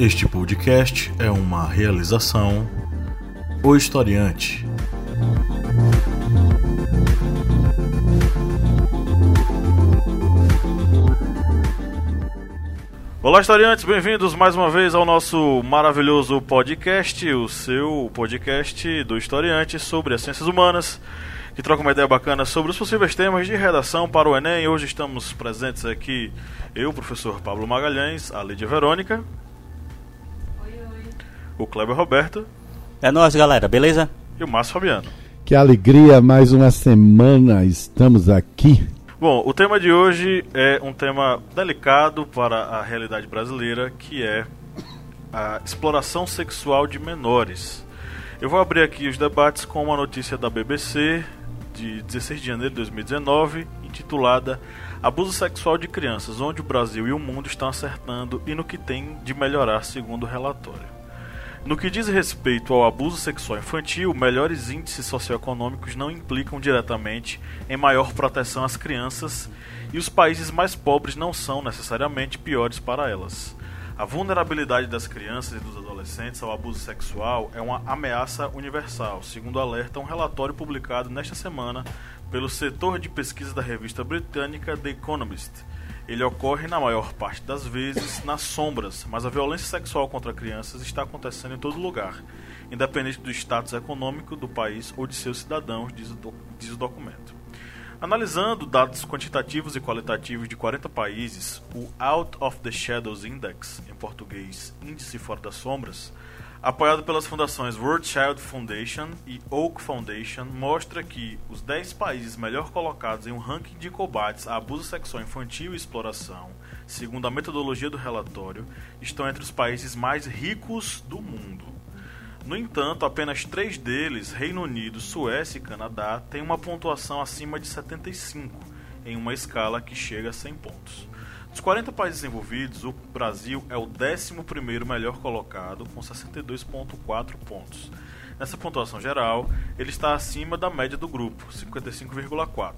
Este podcast é uma realização O Historiante. Olá, historiantes, bem-vindos mais uma vez ao nosso maravilhoso podcast, o seu podcast do historiante sobre as ciências humanas, que troca uma ideia bacana sobre os possíveis temas de redação para o Enem. Hoje estamos presentes aqui, eu, professor Pablo Magalhães, a Lídia Verônica. O Kleber Roberto É nóis, galera, beleza? e o Márcio Fabiano. Que alegria, mais uma semana estamos aqui. Bom, o tema de hoje é um tema delicado para a realidade brasileira, que é a exploração sexual de menores. Eu vou abrir aqui os debates com uma notícia da BBC de 16 de janeiro de 2019, intitulada Abuso sexual de crianças, onde o Brasil e o mundo estão acertando e no que tem de melhorar, segundo o relatório. No que diz respeito ao abuso sexual infantil, melhores índices socioeconômicos não implicam diretamente em maior proteção às crianças e os países mais pobres não são necessariamente piores para elas. A vulnerabilidade das crianças e dos adolescentes ao abuso sexual é uma ameaça universal, segundo alerta um relatório publicado nesta semana pelo setor de pesquisa da revista britânica The Economist. Ele ocorre na maior parte das vezes nas sombras, mas a violência sexual contra crianças está acontecendo em todo lugar, independente do status econômico do país ou de seus cidadãos, diz o, do- diz o documento. Analisando dados quantitativos e qualitativos de 40 países, o Out of the Shadows Index, em português Índice Fora das Sombras, apoiado pelas fundações World Child Foundation e Oak Foundation, mostra que os 10 países melhor colocados em um ranking de combates a abuso sexual infantil e exploração, segundo a metodologia do relatório, estão entre os países mais ricos do mundo. No entanto, apenas três deles, Reino Unido, Suécia e Canadá, têm uma pontuação acima de 75, em uma escala que chega a 100 pontos. Dos 40 países envolvidos, o Brasil é o 11º melhor colocado, com 62,4 pontos. Nessa pontuação geral, ele está acima da média do grupo, 55,4.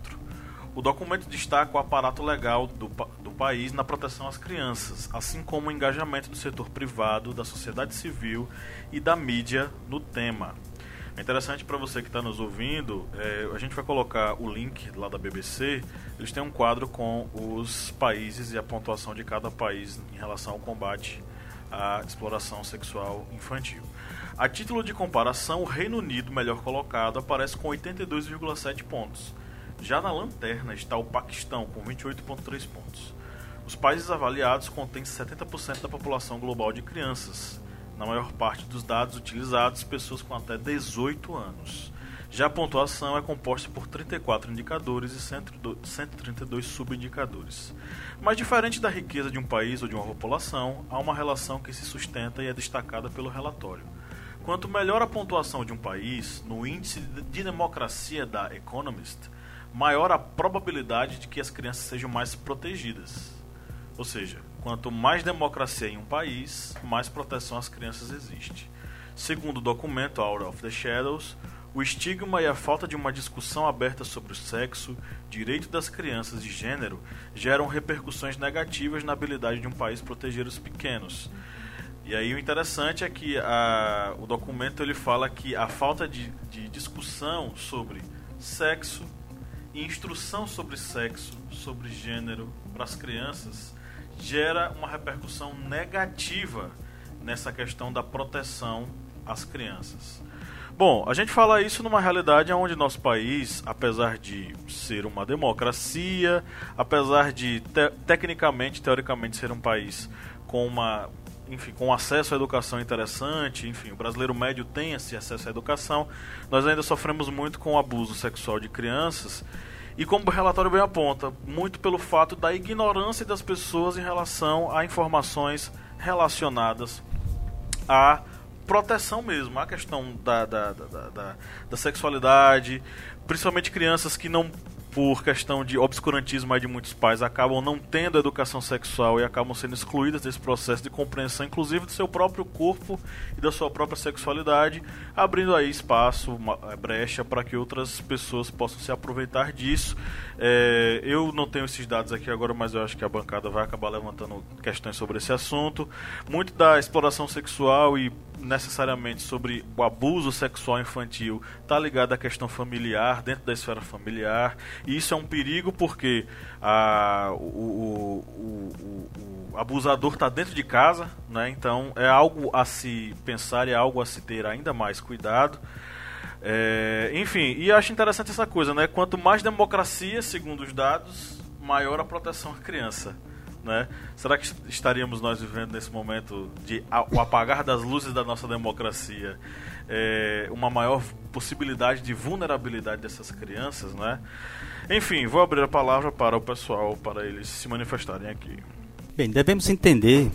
O documento destaca o aparato legal do, do país na proteção às crianças, assim como o engajamento do setor privado, da sociedade civil e da mídia no tema. É interessante para você que está nos ouvindo, é, a gente vai colocar o link lá da BBC. Eles têm um quadro com os países e a pontuação de cada país em relação ao combate à exploração sexual infantil. A título de comparação, o Reino Unido, melhor colocado, aparece com 82,7 pontos. Já na lanterna está o Paquistão, com 28,3 pontos. Os países avaliados contêm 70% da população global de crianças. Na maior parte dos dados utilizados, pessoas com até 18 anos. Já a pontuação é composta por 34 indicadores e 102 132 subindicadores. Mas diferente da riqueza de um país ou de uma população, há uma relação que se sustenta e é destacada pelo relatório. Quanto melhor a pontuação de um país no índice de democracia da Economist, maior a probabilidade de que as crianças sejam mais protegidas. Ou seja, quanto mais democracia em um país, mais proteção às crianças existe. Segundo o documento Out of the Shadows, o estigma e a falta de uma discussão aberta sobre o sexo, direito das crianças e gênero geram repercussões negativas na habilidade de um país proteger os pequenos. E aí o interessante é que a- o documento ele fala que a falta de, de discussão sobre sexo instrução sobre sexo, sobre gênero para as crianças gera uma repercussão negativa nessa questão da proteção às crianças. Bom, a gente fala isso numa realidade onde nosso país, apesar de ser uma democracia, apesar de te tecnicamente, teoricamente ser um país com uma enfim, com acesso à educação interessante, enfim, o brasileiro médio tem esse acesso à educação, nós ainda sofremos muito com o abuso sexual de crianças e como o relatório bem aponta, muito pelo fato da ignorância das pessoas em relação a informações relacionadas à proteção mesmo, à questão da, da, da, da, da- da sexualidade, principalmente crianças que não por questão de obscurantismo de muitos pais, acabam não tendo educação sexual e acabam sendo excluídas desse processo de compreensão, inclusive do seu próprio corpo e da sua própria sexualidade, abrindo aí espaço, uma, é, brecha para que outras pessoas possam se aproveitar disso. É, eu não tenho esses dados aqui agora, mas eu acho que a bancada vai acabar levantando questões sobre esse assunto. Muito da exploração sexual e necessariamente sobre o abuso sexual infantil está ligado à questão familiar, dentro da esfera familiar, e isso é um perigo porque a, o, o, o, o abusador está dentro de casa, né? então é algo a se pensar é algo a se ter ainda mais cuidado. É, enfim, e acho interessante essa coisa, né? Quanto mais democracia, segundo os dados, maior a proteção à criança. Né? Será que estaríamos nós vivendo nesse momento de o apagar das luzes da nossa democracia é, uma maior possibilidade de vulnerabilidade dessas crianças, né? Enfim, vou abrir a palavra para o pessoal para eles se manifestarem aqui. Bem, devemos entender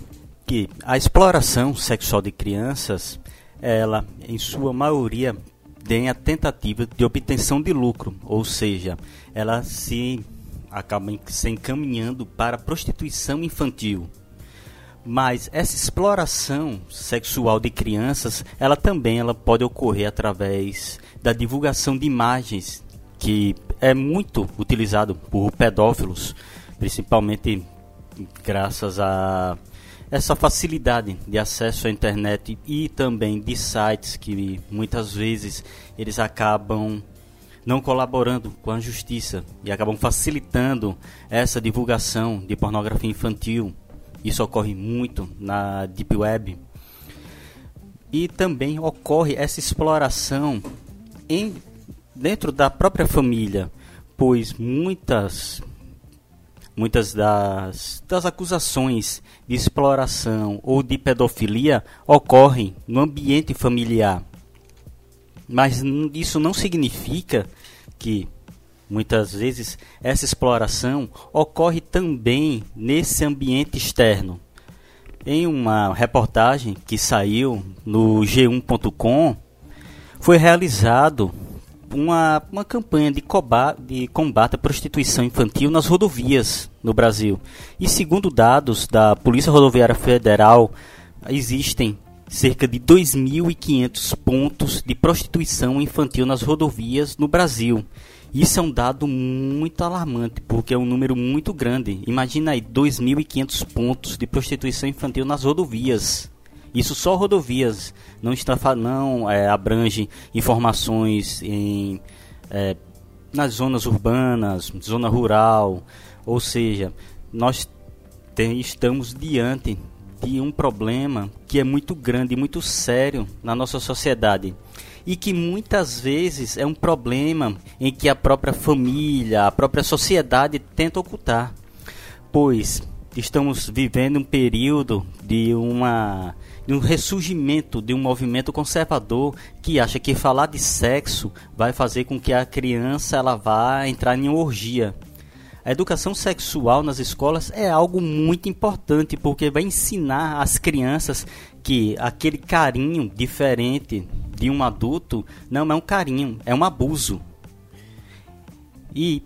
que a exploração sexual de crianças, ela, em sua maioria, tem a tentativa de obtenção de lucro, ou seja, ela se acabam se encaminhando para prostituição infantil. Mas essa exploração sexual de crianças, ela também ela pode ocorrer através da divulgação de imagens, que é muito utilizado por pedófilos, principalmente graças a essa facilidade de acesso à internet e também de sites que muitas vezes eles acabam não colaborando com a justiça e acabam facilitando essa divulgação de pornografia infantil. Isso ocorre muito na Deep Web. E também ocorre essa exploração em, dentro da própria família, pois muitas muitas das, das acusações de exploração ou de pedofilia ocorrem no ambiente familiar. Mas isso não significa que muitas vezes essa exploração ocorre também nesse ambiente externo. Em uma reportagem que saiu no G1.com, foi realizado uma, uma campanha de combate, de combate à prostituição infantil nas rodovias no Brasil. E segundo dados da Polícia Rodoviária Federal, existem cerca de 2.500 pontos de prostituição infantil nas rodovias no Brasil. Isso é um dado muito alarmante, porque é um número muito grande. Imagina aí 2.500 pontos de prostituição infantil nas rodovias. Isso só rodovias, não está não é, abrange informações em é, nas zonas urbanas, zona rural, ou seja, nós tem, estamos diante de um problema que é muito grande muito sério na nossa sociedade. E que muitas vezes é um problema em que a própria família, a própria sociedade tenta ocultar, pois estamos vivendo um período de uma de um ressurgimento de um movimento conservador que acha que falar de sexo vai fazer com que a criança ela vá entrar em orgia a educação sexual nas escolas é algo muito importante porque vai ensinar as crianças que aquele carinho diferente de um adulto não é um carinho, é um abuso. E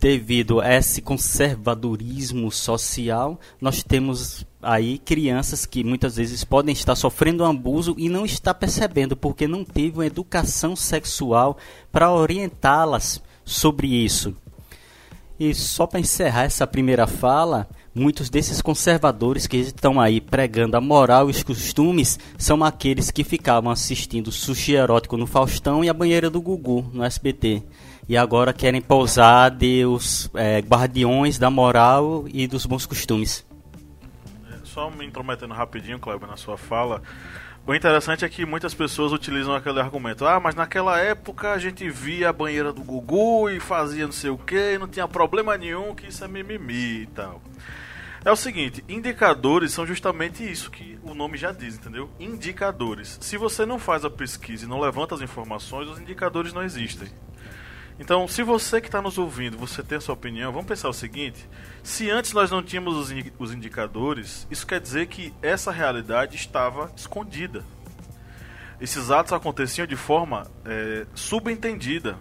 devido a esse conservadorismo social, nós temos aí crianças que muitas vezes podem estar sofrendo um abuso e não está percebendo porque não teve uma educação sexual para orientá-las sobre isso. E só para encerrar essa primeira fala, muitos desses conservadores que estão aí pregando a moral e os costumes são aqueles que ficavam assistindo sushi erótico no Faustão e a banheira do Gugu no SBT. E agora querem pousar de os é, guardiões da moral e dos bons costumes. Só me intrometendo rapidinho, Kleber, na sua fala. O interessante é que muitas pessoas utilizam aquele argumento: ah, mas naquela época a gente via a banheira do Gugu e fazia não sei o que, não tinha problema nenhum, que isso é mimimi e tal. É o seguinte: indicadores são justamente isso que o nome já diz, entendeu? Indicadores. Se você não faz a pesquisa e não levanta as informações, os indicadores não existem. Então, se você que está nos ouvindo, você tem a sua opinião, vamos pensar o seguinte: se antes nós não tínhamos os indicadores, isso quer dizer que essa realidade estava escondida. Esses atos aconteciam de forma é, subentendida.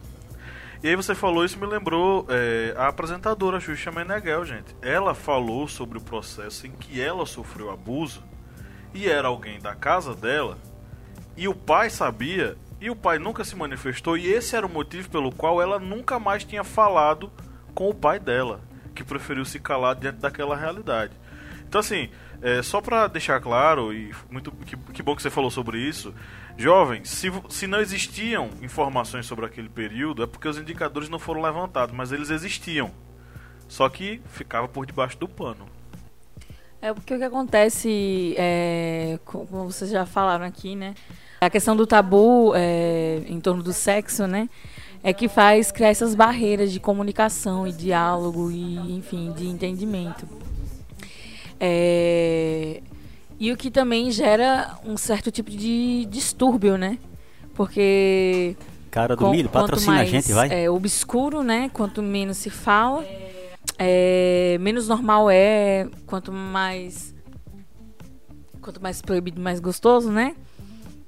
E aí você falou isso me lembrou é, a apresentadora Xuxa Meneghel, gente. Ela falou sobre o processo em que ela sofreu abuso e era alguém da casa dela e o pai sabia e o pai nunca se manifestou e esse era o motivo pelo qual ela nunca mais tinha falado com o pai dela, que preferiu se calar diante daquela realidade. Então assim, é, só para deixar claro e muito que, que bom que você falou sobre isso, Jovens, se, se não existiam informações sobre aquele período, é porque os indicadores não foram levantados, mas eles existiam. Só que ficava por debaixo do pano. É porque o que acontece, é, como vocês já falaram aqui, né? A questão do tabu é, em torno do sexo, né? É que faz criar essas barreiras de comunicação e diálogo e, enfim, de entendimento. É, e o que também gera um certo tipo de distúrbio, né? Porque. Cara do com, milho, patrocina mais, a gente, vai. É obscuro, né? Quanto menos se fala, é, menos normal é. Quanto mais. Quanto mais proibido, mais gostoso, né?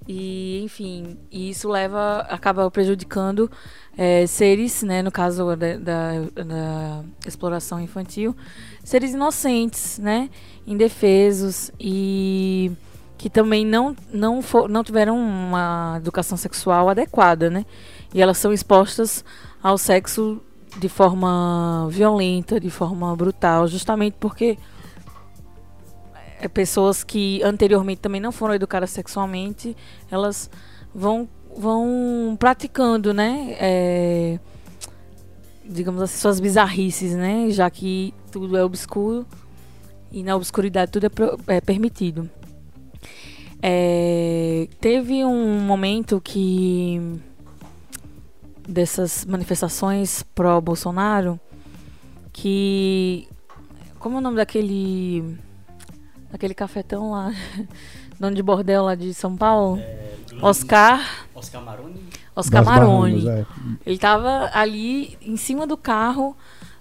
E, enfim, isso leva, acaba prejudicando é, seres, né, no caso da, da, da, exploração infantil, seres inocentes, né, indefesos e que também não, não, for, não tiveram uma educação sexual adequada, né, e elas são expostas ao sexo de forma violenta, de forma brutal, justamente porque é, pessoas que anteriormente também não foram educadas sexualmente, elas vão vão praticando, né? É, digamos assim, suas bizarrices, né? Já que tudo é obscuro e na obscuridade tudo é, é permitido. É, teve um momento que dessas manifestações pró Bolsonaro que como é o nome daquele daquele cafetão lá dono de bordel lá de São Paulo. É, Oscar. Oscar Maroni. Oscar Maroni. É. ele estava ali em cima do carro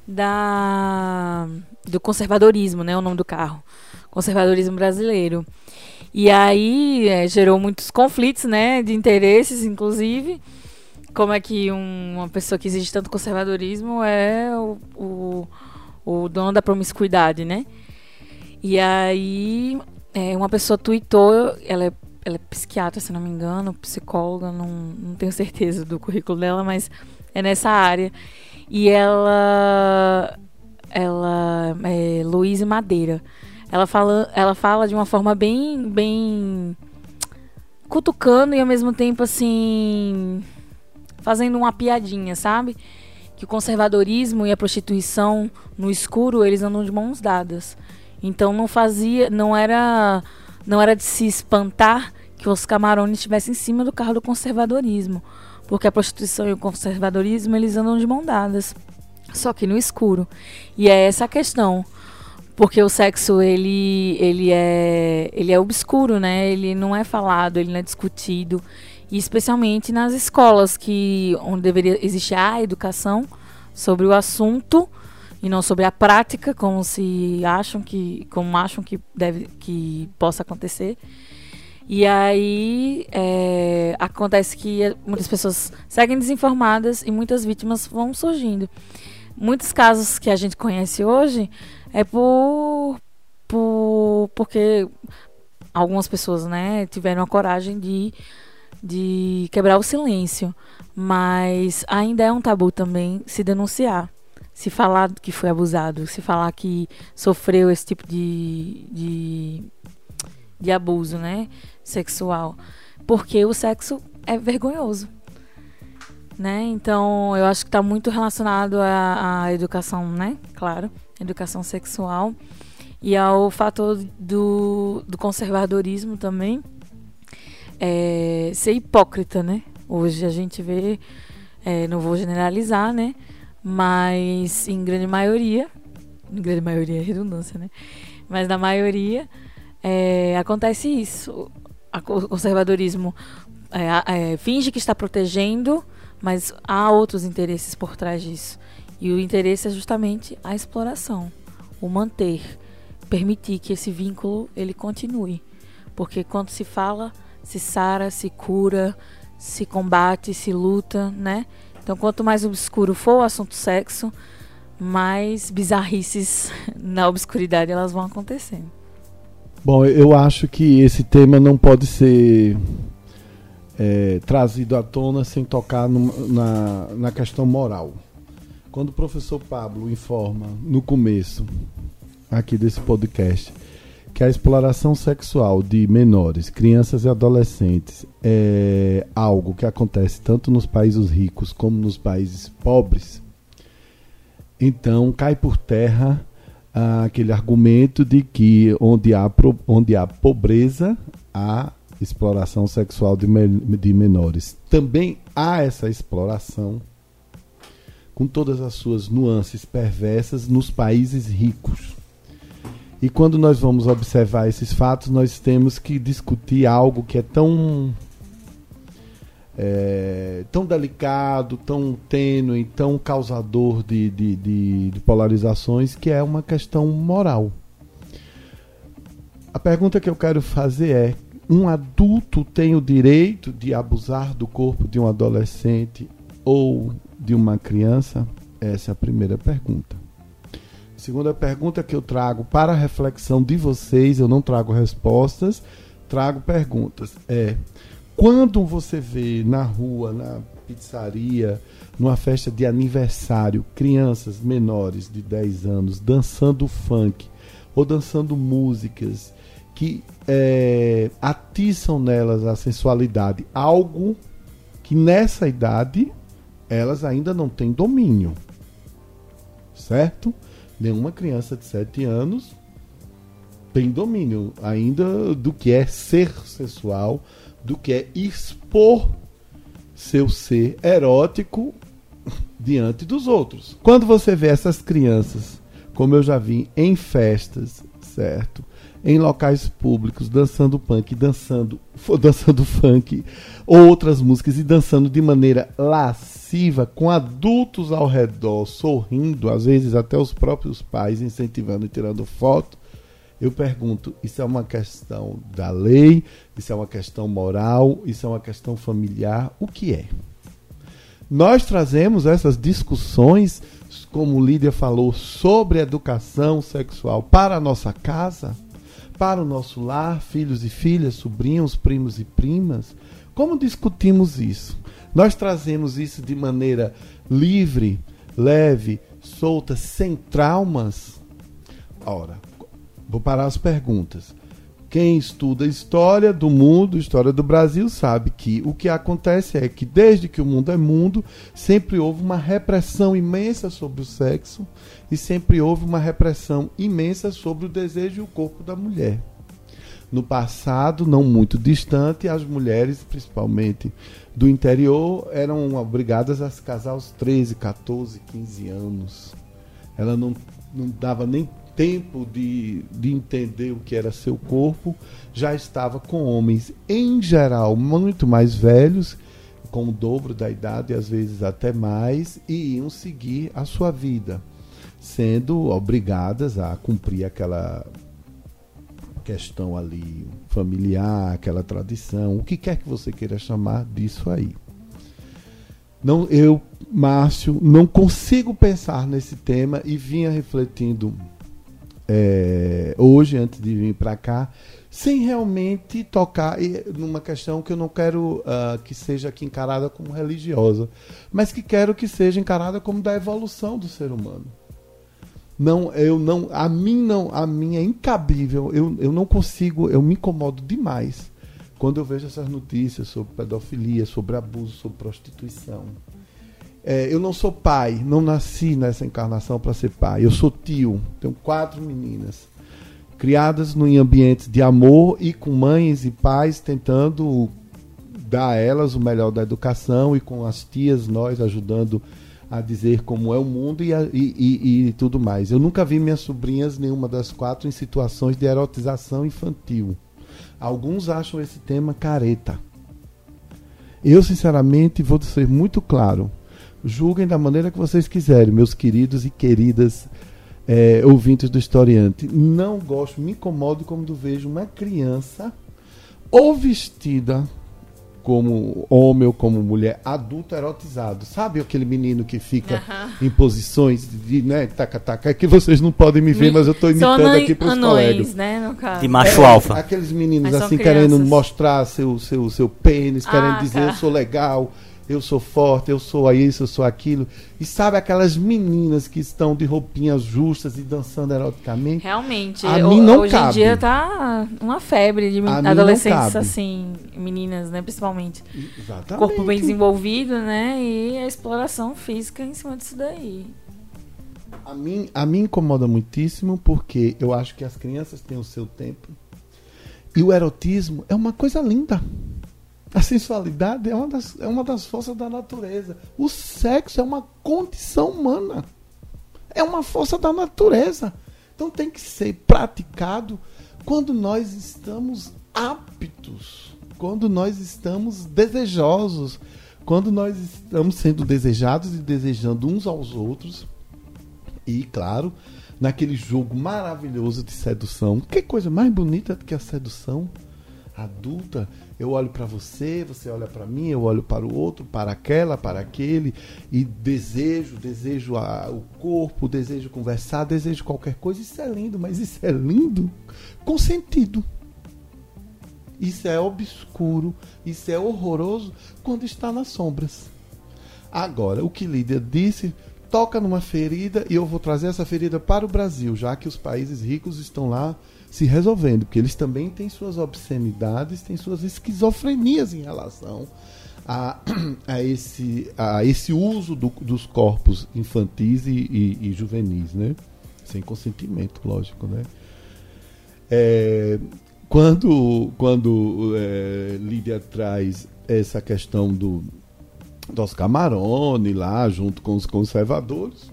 da do conservadorismo né o nome do carro. Conservadorismo brasileiro. E aí é, gerou muitos conflitos né de interesses inclusive. Como é que um, uma pessoa que exige tanto conservadorismo é o, o, o dono da promiscuidade, né? E aí, é, uma pessoa tweetou, ela é, ela é psiquiatra, se não me engano, psicóloga, não, não tenho certeza do currículo dela, mas é nessa área. E ela, ela é Luísa Madeira. Ela fala, ela fala de uma forma bem, bem cutucando e ao mesmo tempo assim fazendo uma piadinha, sabe? Que o conservadorismo e a prostituição no escuro, eles andam de mãos dadas. Então não fazia, não era, não era de se espantar que os camarones estivessem em cima do carro do conservadorismo, porque a prostituição e o conservadorismo eles andam de mãos dadas, só que no escuro. E é essa a questão, porque o sexo ele ele é ele é obscuro, né? Ele não é falado, ele não é discutido e especialmente nas escolas que onde deveria existir a educação sobre o assunto e não sobre a prática como se acham que como acham que deve que possa acontecer. E aí é, acontece que muitas pessoas seguem desinformadas e muitas vítimas vão surgindo. Muitos casos que a gente conhece hoje é por, por porque algumas pessoas né tiveram a coragem de de quebrar o silêncio, mas ainda é um tabu também se denunciar, se falar que foi abusado, se falar que sofreu esse tipo de, de, de abuso, né, sexual, porque o sexo é vergonhoso, né? Então eu acho que está muito relacionado à, à educação, né? Claro, educação sexual e ao fator do, do conservadorismo também é, ser hipócrita, né? Hoje a gente vê, é, não vou generalizar, né? Mas em grande maioria, em grande maioria é redundância, né? Mas na maioria é, acontece isso. O conservadorismo é, é, finge que está protegendo, mas há outros interesses por trás disso. E o interesse é justamente a exploração, o manter, permitir que esse vínculo ele continue. Porque quando se fala se sara, se cura, se combate, se luta, né? Então, quanto mais obscuro for o assunto sexo, mais bizarrices na obscuridade elas vão acontecendo. Bom, eu acho que esse tema não pode ser é, trazido à tona sem tocar no, na, na questão moral. Quando o professor Pablo informa no começo aqui desse podcast que a exploração sexual de menores, crianças e adolescentes é algo que acontece tanto nos países ricos como nos países pobres, então cai por terra ah, aquele argumento de que onde há, onde há pobreza, há exploração sexual de, de menores. Também há essa exploração, com todas as suas nuances perversas, nos países ricos. E quando nós vamos observar esses fatos, nós temos que discutir algo que é tão é, tão delicado, tão tênue, tão causador de, de, de, de, polarizações, que é uma questão moral. A pergunta que eu quero fazer é: um adulto tem o direito de abusar do corpo de um adolescente ou de uma criança? Essa é a primeira pergunta. Segunda pergunta que eu trago para a reflexão de vocês, eu não trago respostas, trago perguntas. É: quando você vê na rua, na pizzaria, numa festa de aniversário, crianças menores de 10 anos dançando funk ou dançando músicas que é, atiçam nelas a sensualidade, algo que nessa idade elas ainda não têm domínio. Certo? Nenhuma criança de 7 anos tem domínio ainda do que é ser sexual, do que é expor seu ser erótico diante dos outros. Quando você vê essas crianças, como eu já vi em festas, certo? Em locais públicos, dançando punk, dançando, dançando funk, outras músicas e dançando de maneira lasciva, com adultos ao redor, sorrindo, às vezes até os próprios pais incentivando e tirando foto. Eu pergunto: isso é uma questão da lei? Isso é uma questão moral? Isso é uma questão familiar? O que é? Nós trazemos essas discussões, como Lídia falou, sobre educação sexual para a nossa casa, para o nosso lar, filhos e filhas, sobrinhos, primos e primas. Como discutimos isso? Nós trazemos isso de maneira livre, leve, solta, sem traumas? Ora, vou parar as perguntas. Quem estuda história do mundo, história do Brasil, sabe que o que acontece é que desde que o mundo é mundo, sempre houve uma repressão imensa sobre o sexo e sempre houve uma repressão imensa sobre o desejo e o corpo da mulher no passado, não muito distante, as mulheres, principalmente do interior, eram obrigadas a se casar aos 13, 14, 15 anos. Ela não, não dava nem tempo de, de entender o que era seu corpo, já estava com homens, em geral, muito mais velhos, com o dobro da idade, às vezes até mais, e iam seguir a sua vida, sendo obrigadas a cumprir aquela questão ali familiar, aquela tradição, o que quer que você queira chamar disso aí. Não, eu, Márcio, não consigo pensar nesse tema e vinha refletindo é, hoje, antes de vir para cá, sem realmente tocar numa questão que eu não quero uh, que seja aqui encarada como religiosa, mas que quero que seja encarada como da evolução do ser humano não eu não a mim não a mim é incabível eu, eu não consigo eu me incomodo demais quando eu vejo essas notícias sobre pedofilia sobre abuso sobre prostituição. É, eu não sou pai não nasci nessa encarnação para ser pai. Eu sou tio tenho quatro meninas criadas em ambientes de amor e com mães e pais tentando dar a elas o melhor da educação e com as tias nós ajudando a dizer como é o mundo e, a, e, e, e, tudo mais. Eu nunca vi minhas sobrinhas, nenhuma das quatro, em situações de erotização infantil. Alguns acham esse tema careta. Eu, sinceramente, vou ser muito claro. Julguem da maneira que vocês quiserem, meus queridos e queridas é, ouvintes do historiante. Não gosto, me incomodo quando vejo uma criança ou vestida como homem ou como mulher, adulto erotizado. Sabe aquele menino que fica em posições de, né, taca, taca, é que vocês não podem me ver, mas eu estou imitando aqui para os colegas. Né, de macho é, alfa. Aqueles meninos assim querendo mostrar seu, seu, seu pênis, ah, querendo dizer tá. eu sou legal eu sou forte, eu sou isso, eu sou aquilo. E sabe aquelas meninas que estão de roupinhas justas e dançando eroticamente? Realmente. A mim não hoje cabe. em dia tá uma febre de a adolescentes assim, meninas, né, principalmente. Exatamente. Corpo bem desenvolvido, né, e a exploração física em cima disso daí. A mim, a mim incomoda muitíssimo porque eu acho que as crianças têm o seu tempo. E o erotismo é uma coisa linda. A sensualidade é uma, das, é uma das forças da natureza. O sexo é uma condição humana. É uma força da natureza. Então tem que ser praticado quando nós estamos aptos, quando nós estamos desejosos, quando nós estamos sendo desejados e desejando uns aos outros. E, claro, naquele jogo maravilhoso de sedução. Que coisa mais bonita do que a sedução adulta eu olho para você, você olha para mim, eu olho para o outro, para aquela, para aquele, e desejo, desejo a, o corpo, desejo conversar, desejo qualquer coisa. Isso é lindo, mas isso é lindo com sentido. Isso é obscuro, isso é horroroso quando está nas sombras. Agora, o que Lídia disse toca numa ferida e eu vou trazer essa ferida para o Brasil, já que os países ricos estão lá se resolvendo, porque eles também têm suas obscenidades, têm suas esquizofrenias em relação a, a, esse, a esse uso do, dos corpos infantis e, e, e, juvenis, né? Sem consentimento, lógico, né? É, quando quando é, Lídia traz essa questão do dos Camarone lá, junto com os conservadores,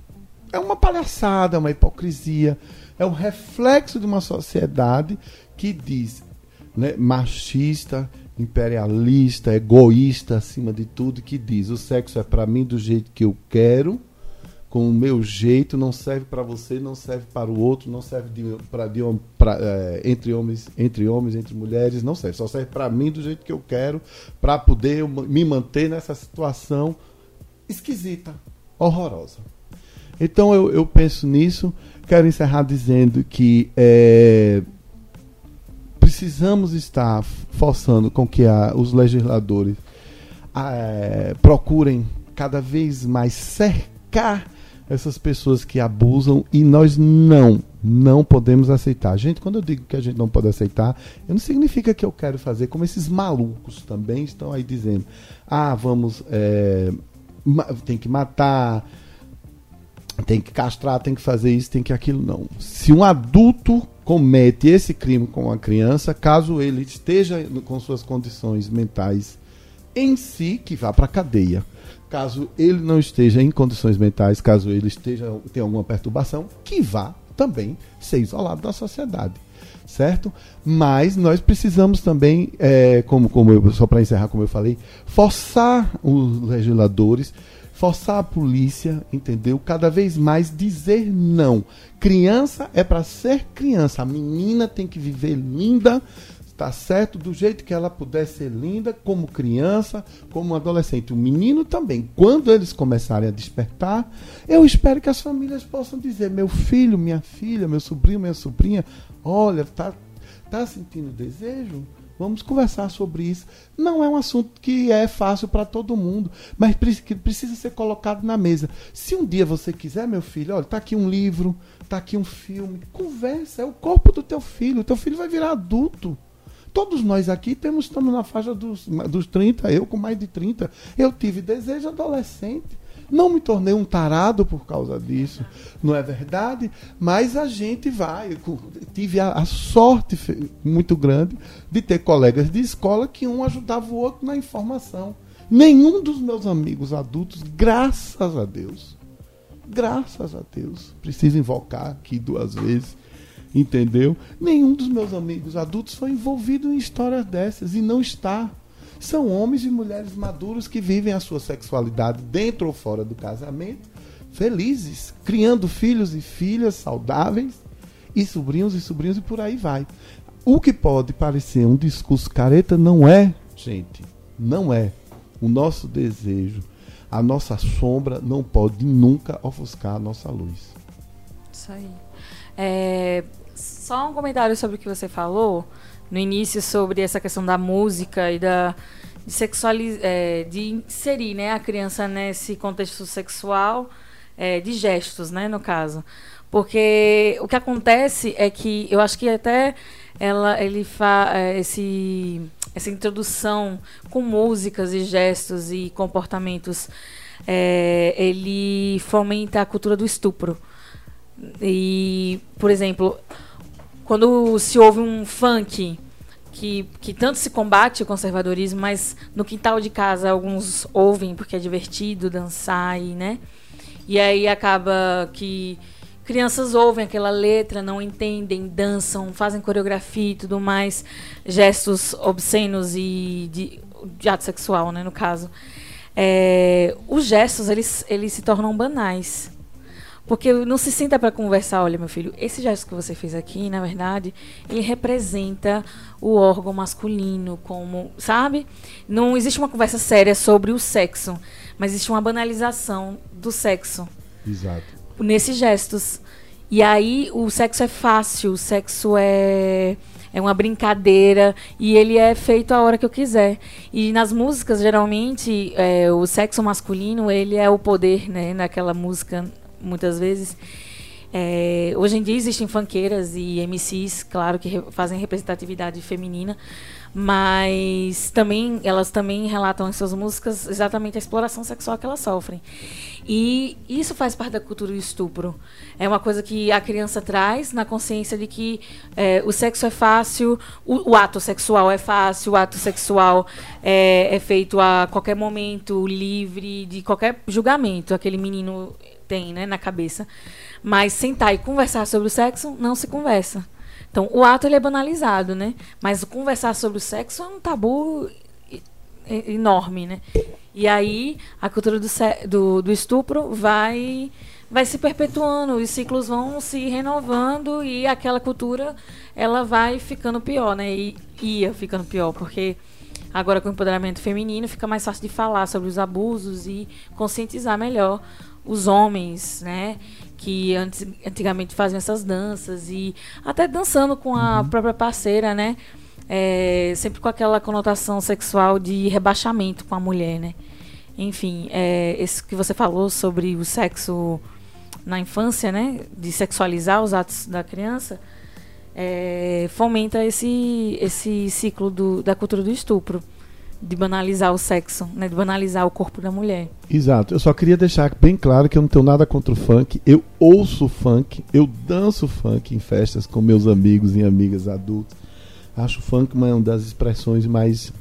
é uma palhaçada, é uma hipocrisia é um reflexo de uma sociedade que diz né, machista, imperialista, egoísta acima de tudo, que diz o sexo é para mim do jeito que eu quero, com o meu jeito, não serve para você, não serve para o outro, não serve para é, entre homens, entre homens, entre mulheres, não serve, só serve para mim do jeito que eu quero, para poder me manter nessa situação esquisita, horrorosa. Então eu, eu penso nisso quero encerrar dizendo que é, precisamos estar forçando com que a, os legisladores é, procurem cada vez mais cercar essas pessoas que abusam e nós não, não podemos aceitar. Gente, quando eu digo que a gente não pode aceitar, não significa que eu quero fazer como esses malucos também estão aí dizendo: ah, vamos, é, tem que matar, tem que castrar, tem que fazer isso, tem que aquilo. Não. Se um adulto comete esse crime com uma criança, caso ele esteja com suas condições mentais em si, que vá para a cadeia. Caso ele não esteja em condições mentais, caso ele esteja tenha alguma perturbação, que vá também ser isolado da sociedade certo? Mas nós precisamos também, é, como, como eu, só para encerrar, como eu falei, forçar os legisladores forçar a polícia, entendeu? Cada vez mais dizer não. Criança é para ser criança. A menina tem que viver linda, tá certo? Do jeito que ela puder ser linda, como criança, como adolescente. O menino também. Quando eles começarem a despertar, eu espero que as famílias possam dizer: meu filho, minha filha, meu sobrinho, minha sobrinha, olha, tá, tá sentindo desejo? Vamos conversar sobre isso. Não é um assunto que é fácil para todo mundo, mas que precisa ser colocado na mesa. Se um dia você quiser, meu filho, olha, está aqui um livro, está aqui um filme, conversa, é o corpo do teu filho. Teu filho vai virar adulto. Todos nós aqui temos, estamos na faixa dos, dos 30, eu com mais de 30. Eu tive desejo adolescente. Não me tornei um tarado por causa disso, não é verdade? Mas a gente vai. Tive a, sorte muito grande de ter colegas de escola que um ajudava o outro na informação. Nenhum dos meus amigos adultos, graças a Deus, graças a Deus, preciso invocar aqui duas vezes, entendeu? Nenhum dos meus amigos adultos foi envolvido em histórias dessas e não está são homens e mulheres maduros que vivem a sua sexualidade dentro ou fora do casamento, felizes, criando filhos e filhas saudáveis, e sobrinhos e sobrinhos, e por aí vai. O que pode parecer um discurso careta não é, gente. Não é. O nosso desejo, a nossa sombra não pode nunca ofuscar a nossa luz. Isso aí. É, só um comentário sobre o que você falou no início sobre essa questão da música e da de sexualizar, é, de inserir, né, a criança nesse contexto sexual é, de gestos, né, no caso, porque o que acontece é que eu acho que até ela ele fa é, esse essa introdução com músicas e gestos e comportamentos é, ele fomenta a cultura do estupro. E por exemplo quando se ouve um funk que, que tanto se combate o conservadorismo, mas no quintal de casa alguns ouvem porque é divertido dançar e, né? E aí acaba que crianças ouvem aquela letra, não entendem, dançam, fazem coreografia e tudo mais, gestos obscenos e de, de ato sexual, né, no caso. É, os gestos eles, eles se tornam banais. Porque não se senta para conversar, olha, meu filho, esse gesto que você fez aqui, na verdade, ele representa o órgão masculino, como, sabe? Não existe uma conversa séria sobre o sexo, mas existe uma banalização do sexo. Exato. Nesses gestos. E aí o sexo é fácil, o sexo é é uma brincadeira e ele é feito a hora que eu quiser. E nas músicas, geralmente, é, o sexo masculino, ele é o poder, né? Naquela música muitas vezes. É, hoje em dia existem fanqueiras e MCs, claro, que re fazem representatividade feminina, mas também elas também relatam em suas músicas exatamente a exploração sexual que elas sofrem. E isso faz parte da cultura do estupro. É uma coisa que a criança traz na consciência de que é, o sexo é fácil, o, o, ato sexual é fácil, o ato sexual é, é feito a qualquer momento, livre de qualquer julgamento. Aquele menino tem né, na cabeça. Mas sentar e conversar sobre o sexo, não se conversa. Então, o ato ele é banalizado, né? Mas conversar sobre o sexo é um tabu enorme, né? E aí, a cultura do, do, do estupro vai vai se perpetuando, os ciclos vão se renovando e aquela cultura ela vai ficando pior, né? E ia ficando pior, porque agora com o empoderamento feminino fica mais fácil de falar sobre os abusos e conscientizar melhor os homens, né? Que antes, antigamente faziam essas danças e até dançando com a uhum. própria parceira, né? É, sempre com aquela conotação sexual de rebaixamento com a mulher, né? Enfim, é, isso que você falou sobre o sexo na infância, né? De sexualizar os atos da criança, é, fomenta esse, esse ciclo do, da cultura do estupro de banalizar o sexo, né? De banalizar o corpo da mulher. Exato. Eu só queria deixar bem claro que eu não tenho nada contra o funk. Eu ouço funk, eu danço funk em festas com meus amigos e amigas adultos. Acho funk uma das expressões mais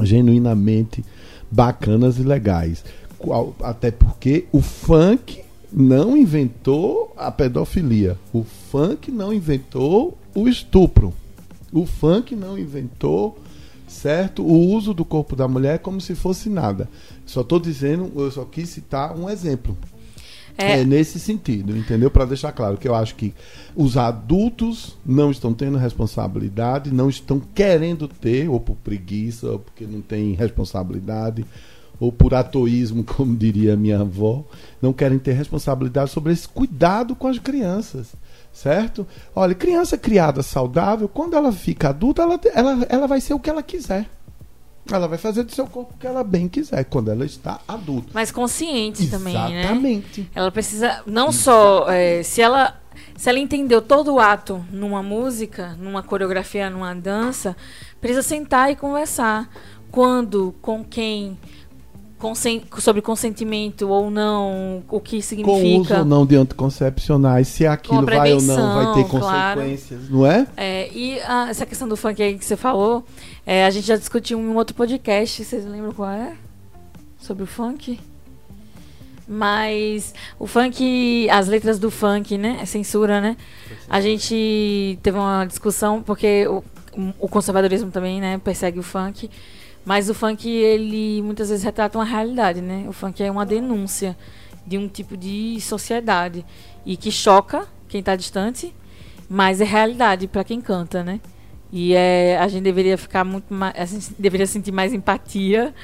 genuinamente bacanas e legais. Até porque o funk não inventou a pedofilia. O funk não inventou o estupro. O funk não inventou certo? O uso do corpo da mulher é como se fosse nada. Só estou dizendo, eu só quis citar um exemplo. É, é nesse sentido, entendeu? Para deixar claro que eu acho que os adultos não estão tendo responsabilidade, não estão querendo ter, ou por preguiça, ou porque não tem responsabilidade, ou por atoísmo, como diria minha avó, não querem ter responsabilidade sobre esse cuidado com as crianças certo? Olha, criança criada saudável, quando ela fica adulta, ela, ela, ela vai ser o que ela quiser. Ela vai fazer do seu corpo o que ela bem quiser, quando ela está adulta. Mas consciente Exatamente. também, né? Exatamente. Ela precisa, não Exatamente. só, é, se ela se ela entendeu todo o ato numa música, numa coreografia, numa dança, precisa sentar e conversar. Quando, com quem, consen sobre consentimento ou não, o que significa. Com uso ou não de anticoncepcionais, se aquilo vai ou não vai ter consequências, claro. não é? é e a, essa questão do funk aí que você falou, é, a gente já discutiu em um outro podcast, vocês lembram qual é? Sobre o funk? Mas o funk, as letras do funk, né? É censura, né? A gente teve uma discussão, porque o, o conservadorismo também, né, persegue o funk. Mas o funk, ele muitas vezes retrata uma realidade, né? O funk é uma denúncia de um tipo de sociedade e que choca quem está distante, mas é realidade para quem canta, né? E é, a gente deveria ficar muito mais. A gente deveria sentir mais empatia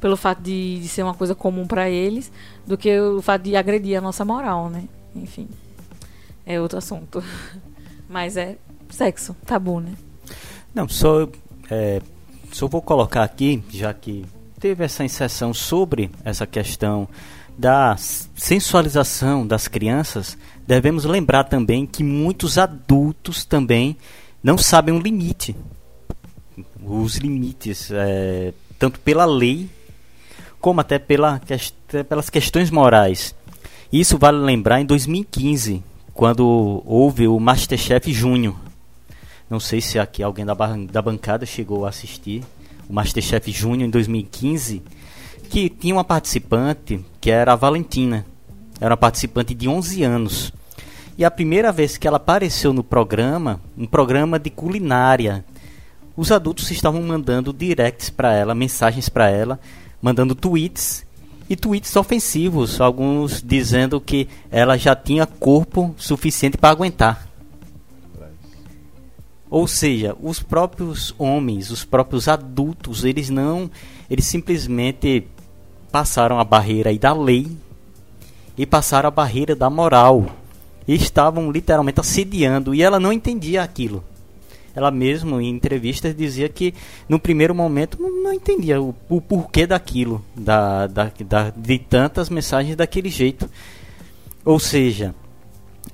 pelo fato de, de ser uma coisa comum para eles do que o fato de agredir a nossa moral, né? Enfim. É outro assunto. Mas é sexo, tabu, né? Não, só, é, só vou colocar aqui, já que teve essa inserção sobre essa questão da sensualização das crianças, devemos lembrar também que muitos adultos também não sabem o limite. Os limites, é, tanto pela lei, como até pela, pelas questões morais. Isso vale lembrar em 2015, quando houve o Masterchef Júnior. Não sei se aqui alguém da, da bancada chegou a assistir o Masterchef Júnior em 2015 que tinha uma participante que era a Valentina. Era uma participante de 11 anos. E a primeira vez que ela apareceu no programa, um programa de culinária, os adultos estavam mandando directs para ela, mensagens para ela, mandando tweets e tweets ofensivos, alguns dizendo que ela já tinha corpo suficiente para aguentar. Ou seja, os próprios homens, os próprios adultos, eles não, eles simplesmente passaram a barreira da lei e passaram a barreira da moral. E estavam literalmente assediando e ela não entendia aquilo. Ela mesmo em entrevistas dizia que no primeiro momento não, não entendia o, o, porquê daquilo, da, da, da, de tantas mensagens daquele jeito. Ou seja,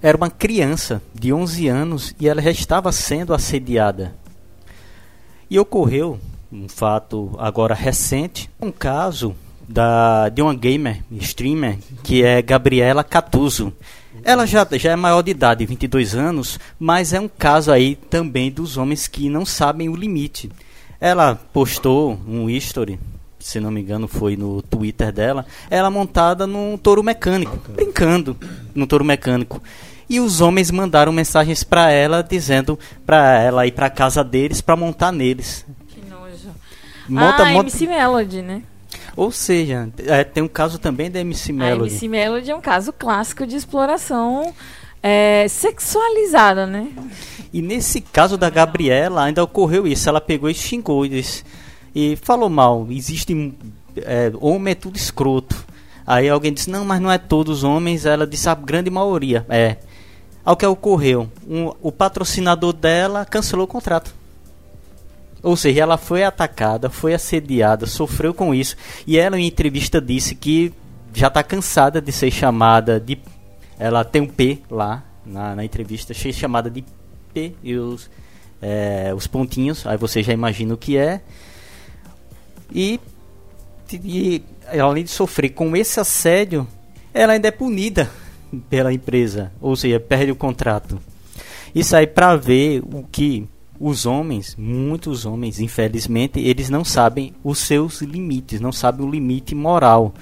era uma criança de 11 anos e ela já estava sendo assediada. E ocorreu um fato agora recente, um caso da, de uma gamer, streamer, que é Gabriela Catuso. Ela já, já é maior de idade, 22 anos, mas é um caso aí também dos homens que não sabem o limite. Ela postou um history, se não me engano foi no Twitter dela, ela montada num touro mecânico, brincando no touro mecânico. E os homens mandaram mensagens para ela dizendo para ela ir para casa deles para montar neles. Que nojo. Monta, ah, monta... MC Melody, né? Ou seja, é, tem um caso também da MC Melody. A MC Melody é um caso clássico de exploração é, sexualizada, né? E nesse caso da Gabriela ainda ocorreu isso. Ela pegou e xingou e, disse, e falou mal. Existe é, homem é tudo escroto. Aí alguém disse não, mas não é todos os homens. Ela disse a grande maioria. É. Ao que ocorreu, um, o patrocinador dela cancelou o contrato. Ou seja, ela foi atacada, foi assediada, sofreu com isso. E ela, em entrevista, disse que já está cansada de ser chamada de. Ela tem um P lá na, na entrevista, chamada de P e os, é, os pontinhos, aí você já imagina o que é. E, e além de sofrer com esse assédio, ela ainda é punida pela empresa, ou seja, perde o contrato. Isso aí para ver o que os homens, muitos homens, infelizmente, eles não sabem os seus limites, não sabem o limite moral,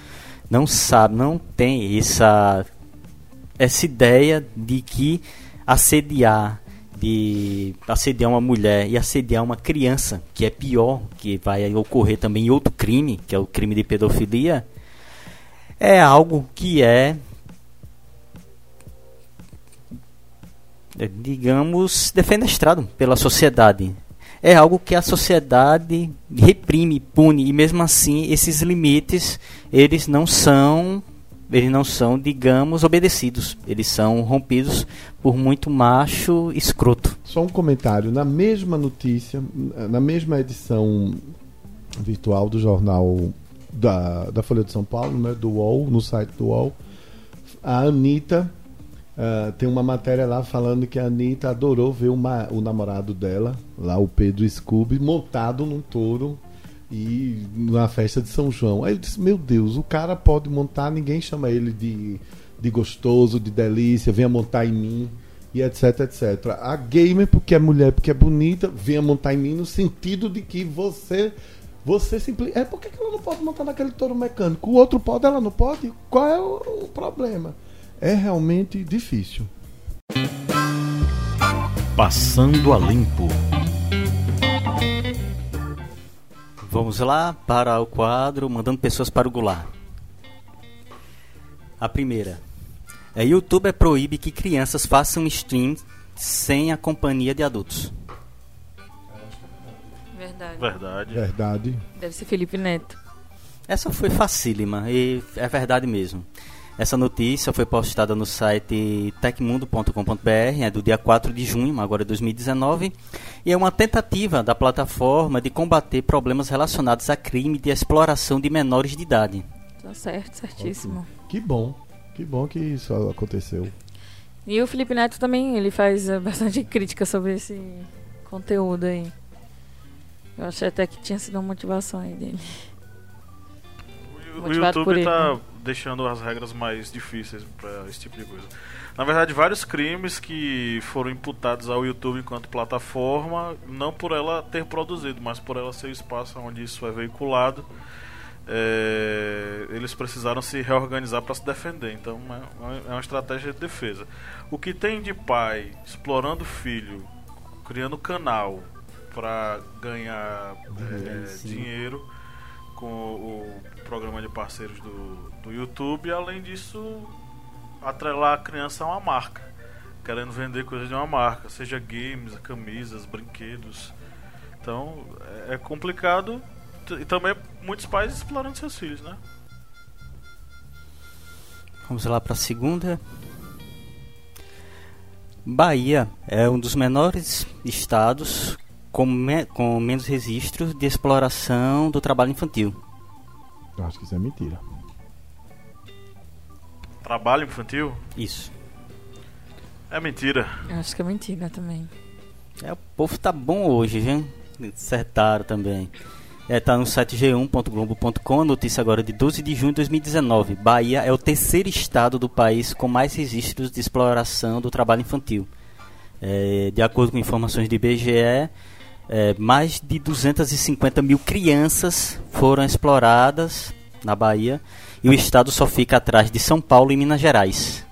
não sabem, não tem essa essa ideia de que assediar, de assediar uma mulher e assediar uma criança, que é pior, que vai ocorrer também outro crime, que é o crime de pedofilia, é algo que é digamos, defenestrado pela sociedade. É algo que a sociedade reprime, pune, e mesmo assim esses limites, eles não são, eles não são, digamos, obedecidos. Eles são rompidos por muito macho escroto. Só um comentário, na mesma notícia, na mesma edição virtual do jornal da, da Folha de São Paulo, né, do UOL, no site do UOL, a Anitta Uh, tem uma matéria lá falando que a Anitta adorou ver uma, o namorado dela, lá o Pedro Scooby, montado num touro e na festa de São João. Aí eu disse, meu Deus, o cara pode montar, ninguém chama ele de, de gostoso, de delícia, venha montar em mim, e etc, etc. A gamer, porque é mulher, porque é bonita, venha montar em mim no sentido de que você você simplesmente. É por que ela não pode montar naquele touro mecânico? O outro pode, ela não pode? Qual é o, o problema? É realmente difícil. Passando a limpo. Vamos lá para o quadro Mandando Pessoas para o Goulart. A primeira. É, YouTube é proíbe que crianças façam stream sem a companhia de adultos. Verdade. Verdade. Verdade. Deve ser Felipe Neto. Essa foi facílima e é verdade mesmo. Essa notícia foi postada no site tecmundo.com.br, é do dia 4 de junho, agora de 2019, e é uma tentativa da plataforma de combater problemas relacionados a crime de exploração de menores de idade. Tá certo, certíssimo. Que bom, que bom que isso aconteceu. E o Felipe Neto também, ele faz eh, bastante crítica sobre esse conteúdo aí. Eu achei até que tinha sido uma motivação aí dele. O, o Motivado por YouTube ele, tá né? Deixando as regras mais difíceis pra esse tipo de coisa. Na verdade, vários crimes que foram imputados ao YouTube enquanto plataforma, não por ela ter produzido, mas por ela ser o espaço onde isso é veiculado, é, eles precisaram se reorganizar para se defender. Então é, é uma estratégia de defesa. O que tem de pai explorando filho, criando canal para ganhar é, dinheiro com o programa de parceiros do, do YouTube, e além disso, atrelar a criança a uma marca, querendo vender coisas de uma marca, seja games, camisas, brinquedos. Então é- é complicado e também muitos pais explorando seus filhos, né? Vamos lá para a segunda. Bahia é um dos menores estados com, me- com menos registros de exploração do trabalho infantil. Eu acho que isso é mentira. Trabalho infantil Isso. é mentira. Eu acho que é mentira também. É, o povo tá bom hoje, viu? Acertaram também. É, tá no site g1.globo.com, notícia agora de 12 de junho de 2019. Bahia é o terceiro estado do país com mais registros de exploração do trabalho infantil. É, de acordo com informações do IBGE, é, mais de 250 mil crianças foram exploradas na Bahia e o estado só fica atrás de São Paulo e Minas Gerais.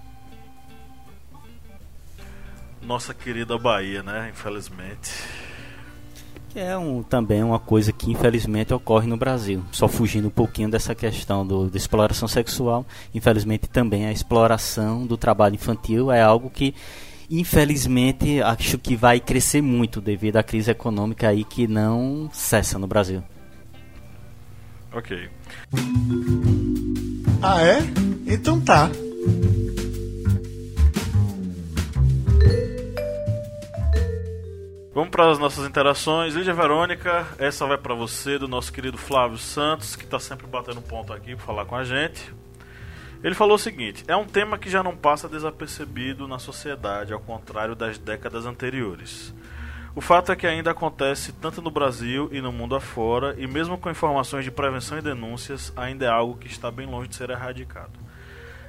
Nossa querida Bahia, né? Infelizmente. É um, também uma coisa que infelizmente ocorre no Brasil. Só fugindo um pouquinho dessa questão do, da exploração sexual, infelizmente também a exploração do trabalho infantil é algo que infelizmente acho que vai crescer muito devido à crise econômica aí que não cessa no Brasil. Ok. Ah, é? Então tá. Vamos para as nossas interações. Lídia Verônica, essa vai para você, do nosso querido Flávio Santos, que está sempre batendo ponto aqui para falar com a gente. Ele falou o seguinte: é um tema que já não passa desapercebido na sociedade, ao contrário das décadas anteriores. O fato é que ainda acontece tanto no Brasil e no mundo afora, e mesmo com informações de prevenção e denúncias, ainda é algo que está bem longe de ser erradicado.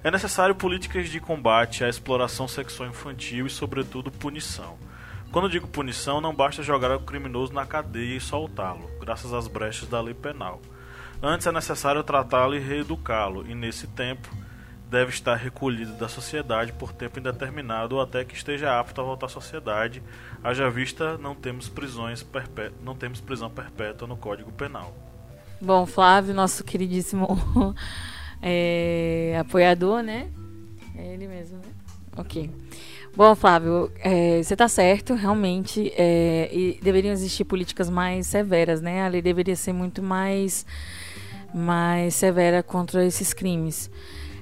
É necessário políticas de combate à exploração sexual infantil e, sobretudo, punição. Quando digo punição, não basta jogar o criminoso na cadeia e soltá-lo, graças às brechas da lei penal. Antes é necessário tratá-lo e reeducá-lo, e nesse tempo deve estar recolhido da sociedade por tempo indeterminado ou até que esteja apto a voltar à sociedade, haja vista não temos prisões perpé não temos prisão perpétua no Código Penal. Bom, Flávio, nosso queridíssimo é, apoiador, né? É ele mesmo, né? Ok. Bom, Flávio, é, você está certo, realmente, é, deveriam existir políticas mais severas, né? A lei deveria ser muito mais, mais severa contra esses crimes.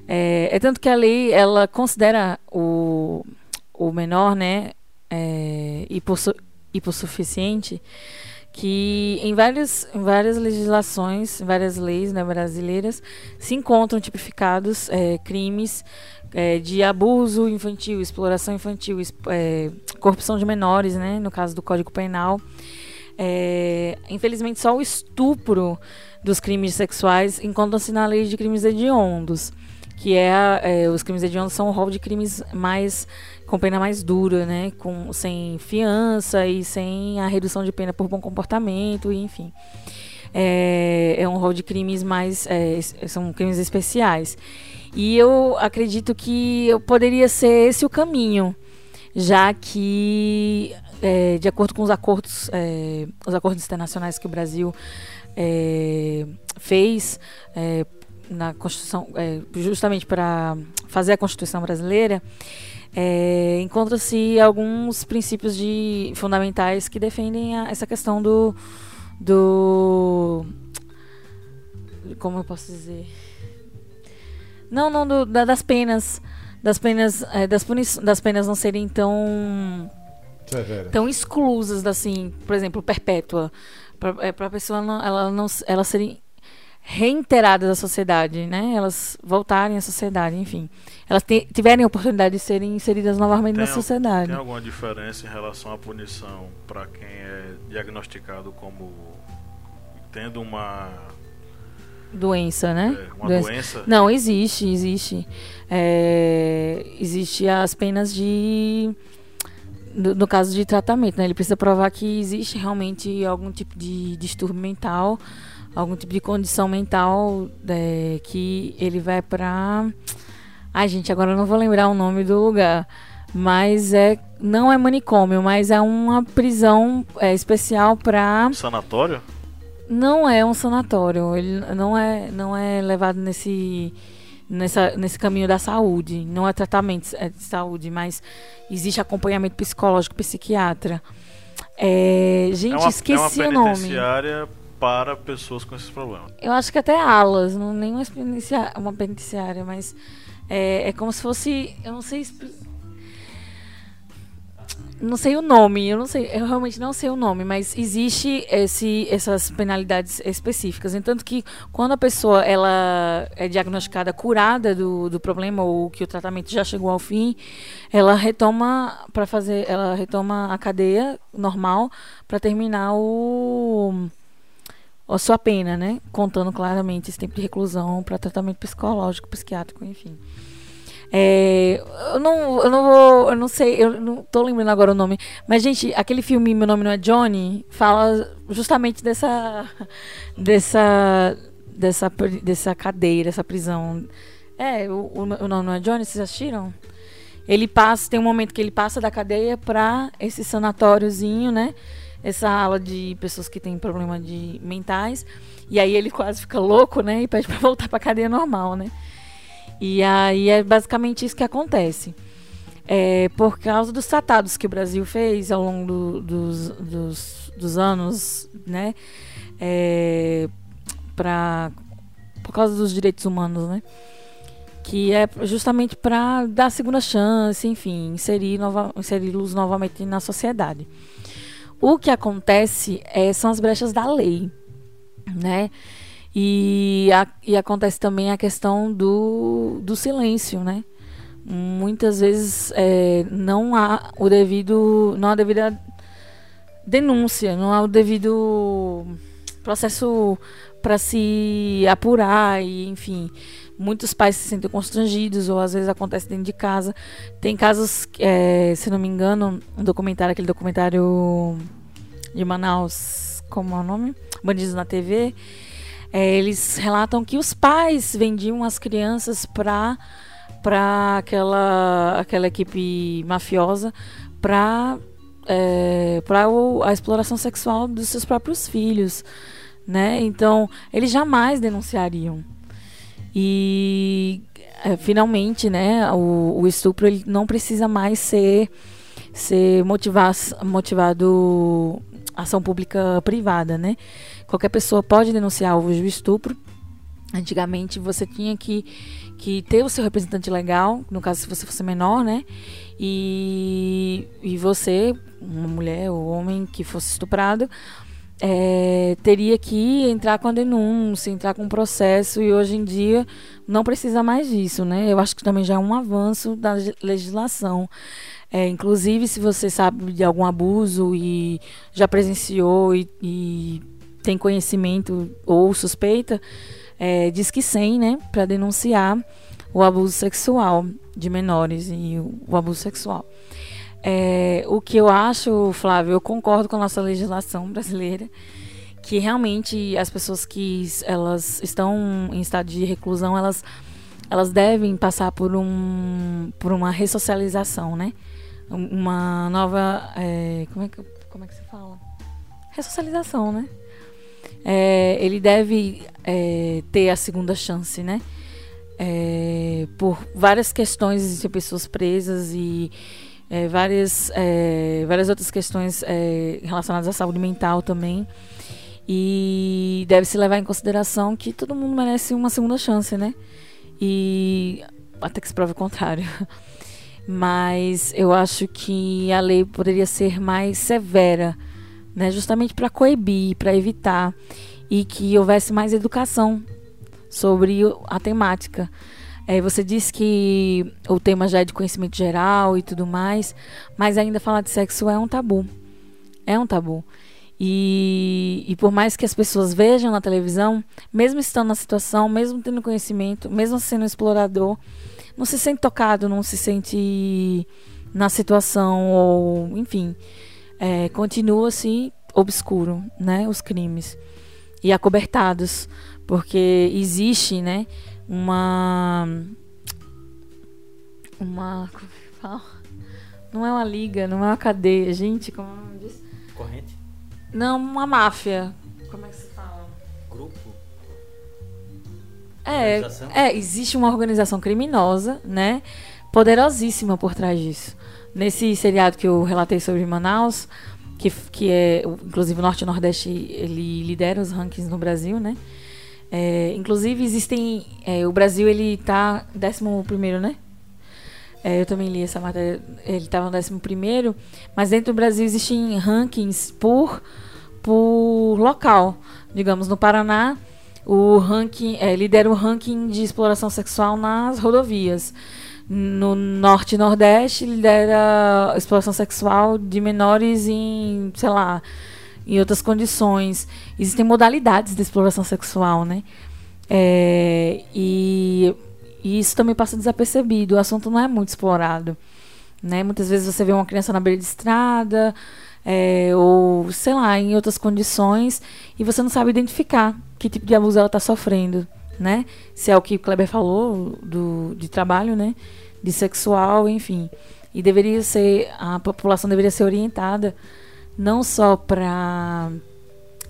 É, é tanto que a lei, ela considera o, o menor, né, é, hipossu, hipossuficiente, que em várias, em várias legislações, em várias leis né, brasileiras, se encontram tipificados é, crimes é, de abuso infantil, exploração infantil, é, corrupção de menores, né, no caso do Código Penal. É, infelizmente, só o estupro dos crimes sexuais encontra-se na lei de crimes hediondos, que é, é, os crimes hediondos são o rol de crimes mais com pena mais dura, né, com sem fiança e sem a redução de pena por bom comportamento, enfim. É, é um rol de crimes mais é, são crimes especiais. E eu acredito que eu poderia ser esse o caminho, já que, é, de acordo com os acordos, é, os acordos internacionais que o Brasil é, fez é, na Constituição, é, justamente para fazer a Constituição brasileira, é, encontra-se alguns princípios de, fundamentais que defendem a- essa questão do, do como eu posso dizer? Não, não do, da, das penas, das penas, é, das, das penas não serem tão tão exclusas, assim, por exemplo, perpétua, para é, a pessoa não, ela não, ela serem reiteradas à sociedade, né? Elas voltarem à sociedade, enfim. Elas tiverem a oportunidade de serem inseridas novamente tem na sociedade. Tem alguma diferença em relação à punição para quem é diagnosticado como tendo uma doença, né? É, uma doença. doença. Não, existe, existe. É, existe as penas de no, no, caso de tratamento, né? Ele precisa provar que existe realmente algum tipo de distúrbio mental, algum tipo de condição mental é, que ele vai para. Ai, gente, agora eu não vou lembrar o nome do lugar. Mas é não é manicômio, mas é uma prisão é, especial para. Sanatório? Não é um sanatório. Ele não é, não é levado nesse nessa, nesse caminho da saúde. Não é tratamento é de saúde, mas existe acompanhamento psicológico, psiquiatra. É, gente, é uma, esqueci é o nome. penitenciária para pessoas com esses problemas. Eu acho que até alas, não nem uma penitenciária, uma penitenciária mas é, é como se fosse, eu não sei não sei o nome, eu não sei, eu realmente não sei o nome, mas existe esse, essas penalidades específicas. Entanto que quando a pessoa ela é diagnosticada curada do, do problema ou que o tratamento já chegou ao fim, ela retoma para fazer, ela retoma a cadeia normal para terminar o a sua pena, né? Contando claramente esse tempo de reclusão para tratamento psicológico, psiquiátrico, enfim. É, eu não, eu não vou, eu não sei, eu não tô lembrando agora o nome. Mas, gente, aquele filme Meu Nome Não É Johnny fala justamente dessa. dessa. dessa, dessa cadeia, dessa prisão. É, o, o, Nome Não É Johnny, vocês assistiram? Ele passa, tem um momento que ele passa da cadeia pra esse sanatóriozinho, né? Essa ala de pessoas que têm problema de mentais. E aí ele quase fica louco, né? E pede pra voltar pra cadeia normal, né? E aí é basicamente isso que acontece. É, por causa dos tratados que o Brasil fez ao longo do, dos, dos, dos, anos, né? É, pra, por causa dos direitos humanos, né? Que é justamente para dar segunda chance, enfim, inserir nova, inseri-los novamente na sociedade. O que acontece é, são as brechas da lei, né? E, a, e acontece também a questão do, do silêncio, né? Muitas vezes é, não há o devido, não há devida denúncia, não há o devido processo para se apurar e enfim muitos pais se sentem constrangidos ou às vezes acontece dentro de casa. Tem casos é, se não me engano um documentário aquele documentário de Manaus como é o nome? Bandidos na TV é, eles relatam que os pais vendiam as crianças para para aquela aquela equipe mafiosa para é, para a exploração sexual dos seus próprios filhos, né? Então eles jamais denunciariam e é, finalmente, né? O, o estupro não precisa mais ser ser motivado ação pública privada, né? Qualquer pessoa pode denunciar o estupro. Antigamente você tinha que, que ter o seu representante legal, no caso se você fosse menor, né? E, e você, uma mulher ou homem que fosse estuprado, é, teria que entrar com a denúncia, entrar com o processo, e hoje em dia não precisa mais disso, né? Eu acho que também já é um avanço da legislação. É, inclusive, se você sabe de algum abuso e já presenciou e, e tem conhecimento ou suspeita, é, diz que sim, né, para denunciar o abuso sexual de menores e o, o abuso sexual. É, o que eu acho, Flávio, eu concordo com a nossa legislação brasileira, que realmente as pessoas que elas estão em estado de reclusão, elas, elas devem passar por, um, por uma ressocialização, né? Uma nova. É, como, é que, como é que se fala? Ressocialização, né? é, ele deve é, ter a segunda chance, né? É, por várias questões de pessoas presas e é, várias, é, várias outras questões relacionadas à saúde mental também. E deve-se levar em consideração que todo mundo merece uma segunda chance, né? E até que se prove o contrário. Mas eu acho que a lei poderia ser mais severa, né? Justamente para coibir, para evitar e que houvesse mais educação sobre a temática. É, você disse que o tema já é de conhecimento geral e tudo mais, mas ainda falar de sexo é um tabu. É um tabu. E, e por mais que as pessoas vejam na televisão, mesmo estando na situação, mesmo tendo conhecimento, mesmo sendo explorador, não se sente tocado, não se sente na situação, ou enfim, é, continua assim obscuro, né, os crimes e acobertados, porque existe, né, uma uma não é uma liga, não é uma cadeia, gente, como diz? Corrente? Não, uma máfia. Como é que se É, é, existe uma organização criminosa, né? Poderosíssima por trás disso. Nesse seriado que eu relatei sobre Manaus, que, que é, inclusive o Norte e Nordeste, ele lidera os rankings no Brasil, né? É, inclusive existem, é, o Brasil ele tá 11 primeiro, né? É, eu também li essa matéria, ele estava no 11, mas dentro do Brasil existem rankings por, por local. Digamos, no Paraná, o ranking é, lidera o ranking de exploração sexual nas rodovias. No Norte e Nordeste, lidera exploração sexual de menores em, sei lá, em outras condições. Existem modalidades de exploração sexual, né? É, e e isso também passa desapercebido. O assunto não é muito explorado. Né? Muitas vezes você vê uma criança na beira de estrada, é, ou sei lá, em outras condições, e você não sabe identificar que tipo de abuso ela está sofrendo. Né? Se é o que o Kleber falou do, de trabalho, né? de sexual, enfim. E deveria ser, a população deveria ser orientada não só para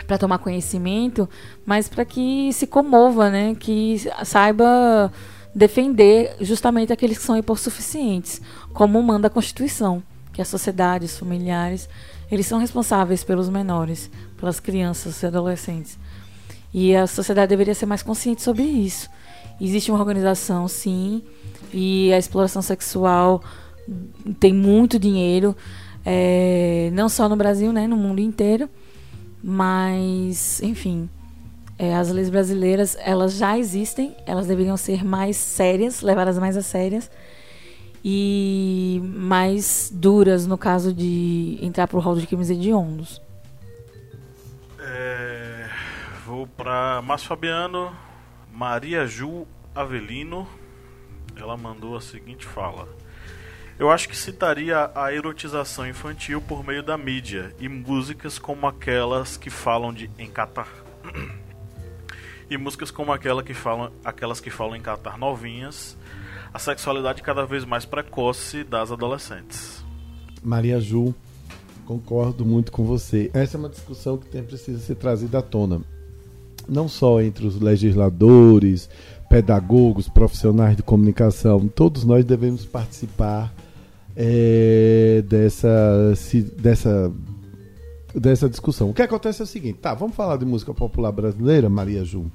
para tomar conhecimento, mas para que se comova, né? Que saiba defender justamente aqueles que são hipossuficientes, como manda a Constituição, que as sociedades familiares, eles são responsáveis pelos menores, pelas crianças e adolescentes. E a sociedade deveria ser mais consciente sobre isso. Existe uma organização, sim, e a exploração sexual tem muito dinheiro, é, não só no Brasil, né, no mundo inteiro. Mas, enfim, é, as leis brasileiras elas já existem, elas deveriam ser mais sérias, levadas mais a sérias e mais duras no caso de entrar para o rol de crimes hediondos. É, vou para Márcio Fabiano, Maria Ju Avelino. Ela mandou a seguinte fala. Eu acho que citaria a erotização infantil por meio da mídia e músicas como aquelas que falam de encatar e músicas como aquela que falam, aquelas que falam em catar novinhas, a sexualidade cada vez mais precoce das adolescentes. Maria Ju, concordo muito com você. Essa é uma discussão que tem, precisa ser trazida à tona. Não só entre os legisladores, pedagogos, profissionais de comunicação, todos nós devemos participar é, dessa, se, dessa, dessa discussão. O que acontece é o seguinte, tá, vamos falar de música popular brasileira, Maria Ju?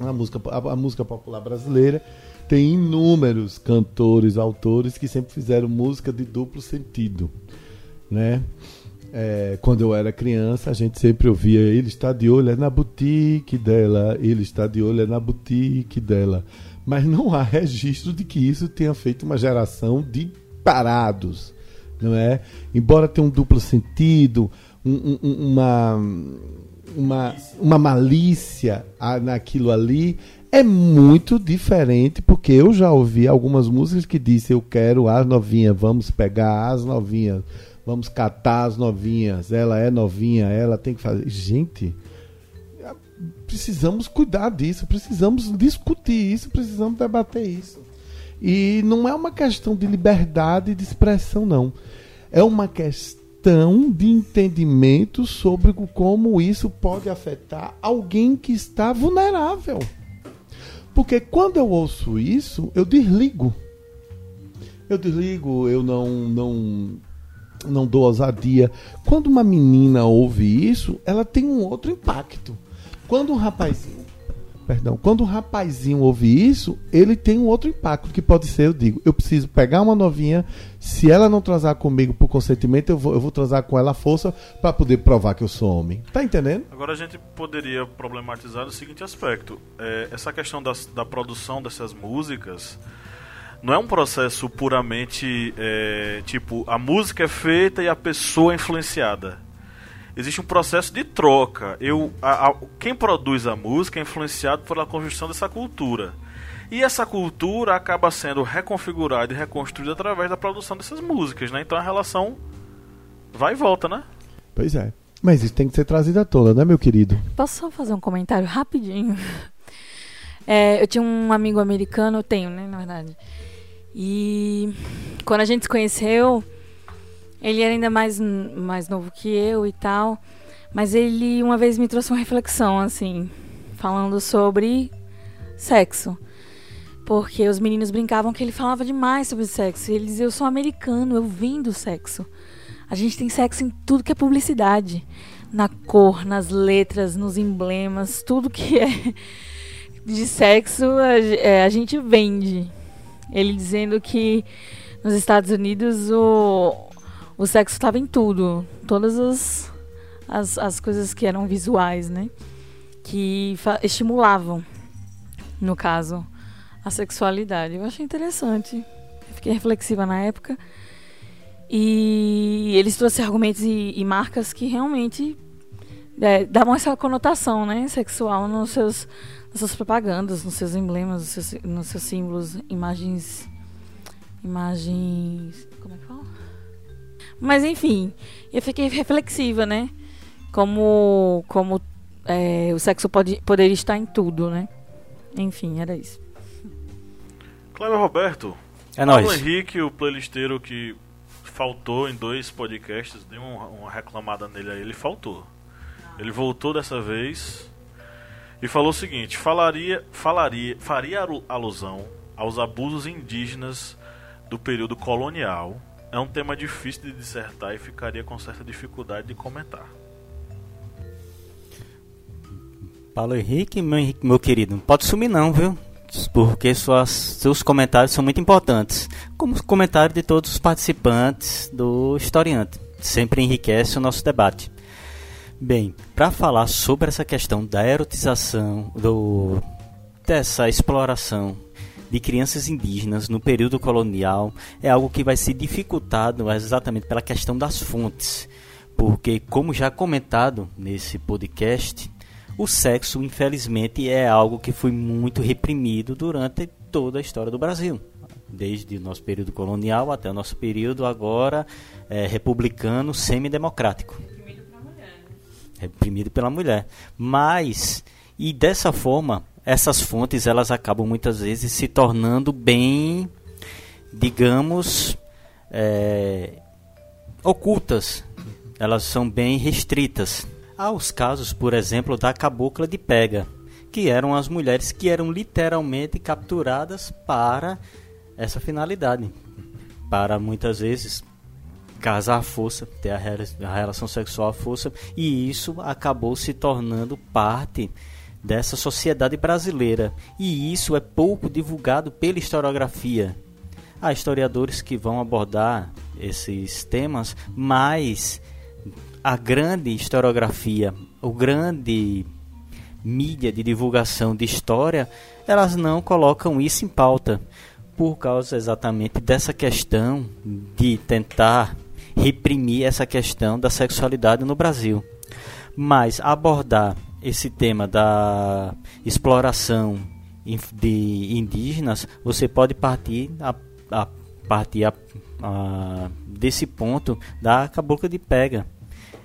a música, a, a música popular brasileira tem inúmeros cantores, autores que sempre fizeram música de duplo sentido, né? É, quando eu era criança, a gente sempre ouvia ele está de olho é na boutique dela, ele está de olho é na boutique dela. Mas não há registro de que isso tenha feito uma geração de parados, não é? Embora tenha um duplo sentido, um, um, uma uma, uma malícia naquilo ali é muito diferente, porque eu já ouvi algumas músicas que dizem eu quero as novinhas, vamos pegar as novinhas, vamos catar as novinhas, ela é novinha, ela tem que fazer. Gente, precisamos cuidar disso, precisamos discutir isso, precisamos debater isso. E não é uma questão de liberdade de expressão, não. É uma questão de entendimento sobre como isso pode afetar alguém que está vulnerável. Porque quando eu ouço isso, eu desligo. Eu desligo, eu não não não dou ousadia. Quando uma menina ouve isso, ela tem um outro impacto. Quando um rapazinho perdão, quando um rapazinho ouve isso, ele tem um outro impacto, que pode ser, eu digo, eu preciso pegar uma novinha, se ela não transar comigo por consentimento, eu vou, eu vou transar com ela à força para poder provar que eu sou homem. Tá entendendo? Agora a gente poderia problematizar o seguinte aspecto: é, essa questão das, da produção dessas músicas não é um processo puramente é, tipo a música é feita e a pessoa é influenciada existe um processo de troca. Eu, a, a, quem produz a música é influenciado pela construção dessa cultura. E essa cultura acaba sendo reconfigurada e reconstruída através da produção dessas músicas, né? Então a relação vai e volta, né? Pois é. Mas isso tem que ser trazido à tona, né, meu querido? Posso só fazer um comentário rapidinho? É, eu tinha um amigo americano, eu tenho, né, na verdade. E quando a gente se conheceu, ele era ainda mais, mais novo que eu e tal. Mas ele uma vez me trouxe uma reflexão, assim, falando sobre sexo. Porque os meninos brincavam que ele falava demais sobre sexo. E ele dizia: Eu sou americano, eu vim do sexo. A gente tem sexo em tudo que é publicidade. Na cor, nas letras, nos emblemas, tudo que é de sexo a, é, a gente vende. Ele dizendo que nos Estados Unidos o, o sexo estava em tudo. Todas as, as, as coisas que eram visuais, né? Que estimulavam, no caso, a sexualidade. Eu achei interessante. fiquei reflexiva na época. E eles trouxeram argumentos e, e marcas que realmente é, davam essa conotação né, sexual nos seus, nas suas propagandas, nos seus emblemas, nos seus, nos seus símbolos, imagens. Imagens. Como é que fala? Mas enfim, eu fiquei reflexiva, né? Como, como é, o sexo pode, poderia estar em tudo, né? Enfim, era isso. Cláudio Roberto. É nóis. Henrique, o playlisteiro que faltou em dois podcasts, dei uma, uma reclamada nele aí, ele faltou. Ele voltou dessa vez e falou o seguinte: falaria, falaria, faria alusão aos abusos indígenas do período colonial é um tema difícil de dissertar e ficaria com certa dificuldade de comentar. Paulo Henrique, meu, Henrique, meu querido, não pode sumir não, viu? Porque suas, seus comentários são muito importantes. Como os comentários de todos os participantes do Historiante. Sempre enriquece o nosso debate. Bem, para falar sobre essa questão da erotização, do, dessa exploração de crianças indígenas no período colonial é algo que vai ser dificultado exatamente pela questão das fontes. Porque, como já comentado nesse podcast, o sexo, infelizmente, é algo que foi muito reprimido durante toda a história do Brasil. Desde o nosso período colonial até o nosso período agora é, republicano semidemocrático. Reprimido pela mulher. Reprimido pela mulher. Mas, e dessa forma, essas fontes elas acabam muitas vezes se tornando bem, digamos, é, ocultas. Elas são bem restritas. Há os casos, por exemplo, da cabocla de pega, que eram as mulheres que eram literalmente capturadas para essa finalidade, para muitas vezes casar à força, ter a relação sexual à força, e isso acabou se tornando parte dessa sociedade brasileira, e isso é pouco divulgado pela historiografia. Há historiadores que vão abordar esses temas, mas a grande historiografia, o grande mídia de divulgação de história, elas não colocam isso em pauta, por causa exatamente dessa questão de tentar reprimir essa questão da sexualidade no Brasil. Mas abordar esse tema da exploração de indígenas, você pode partir a, a partir a, a, desse ponto da cabocla de pega.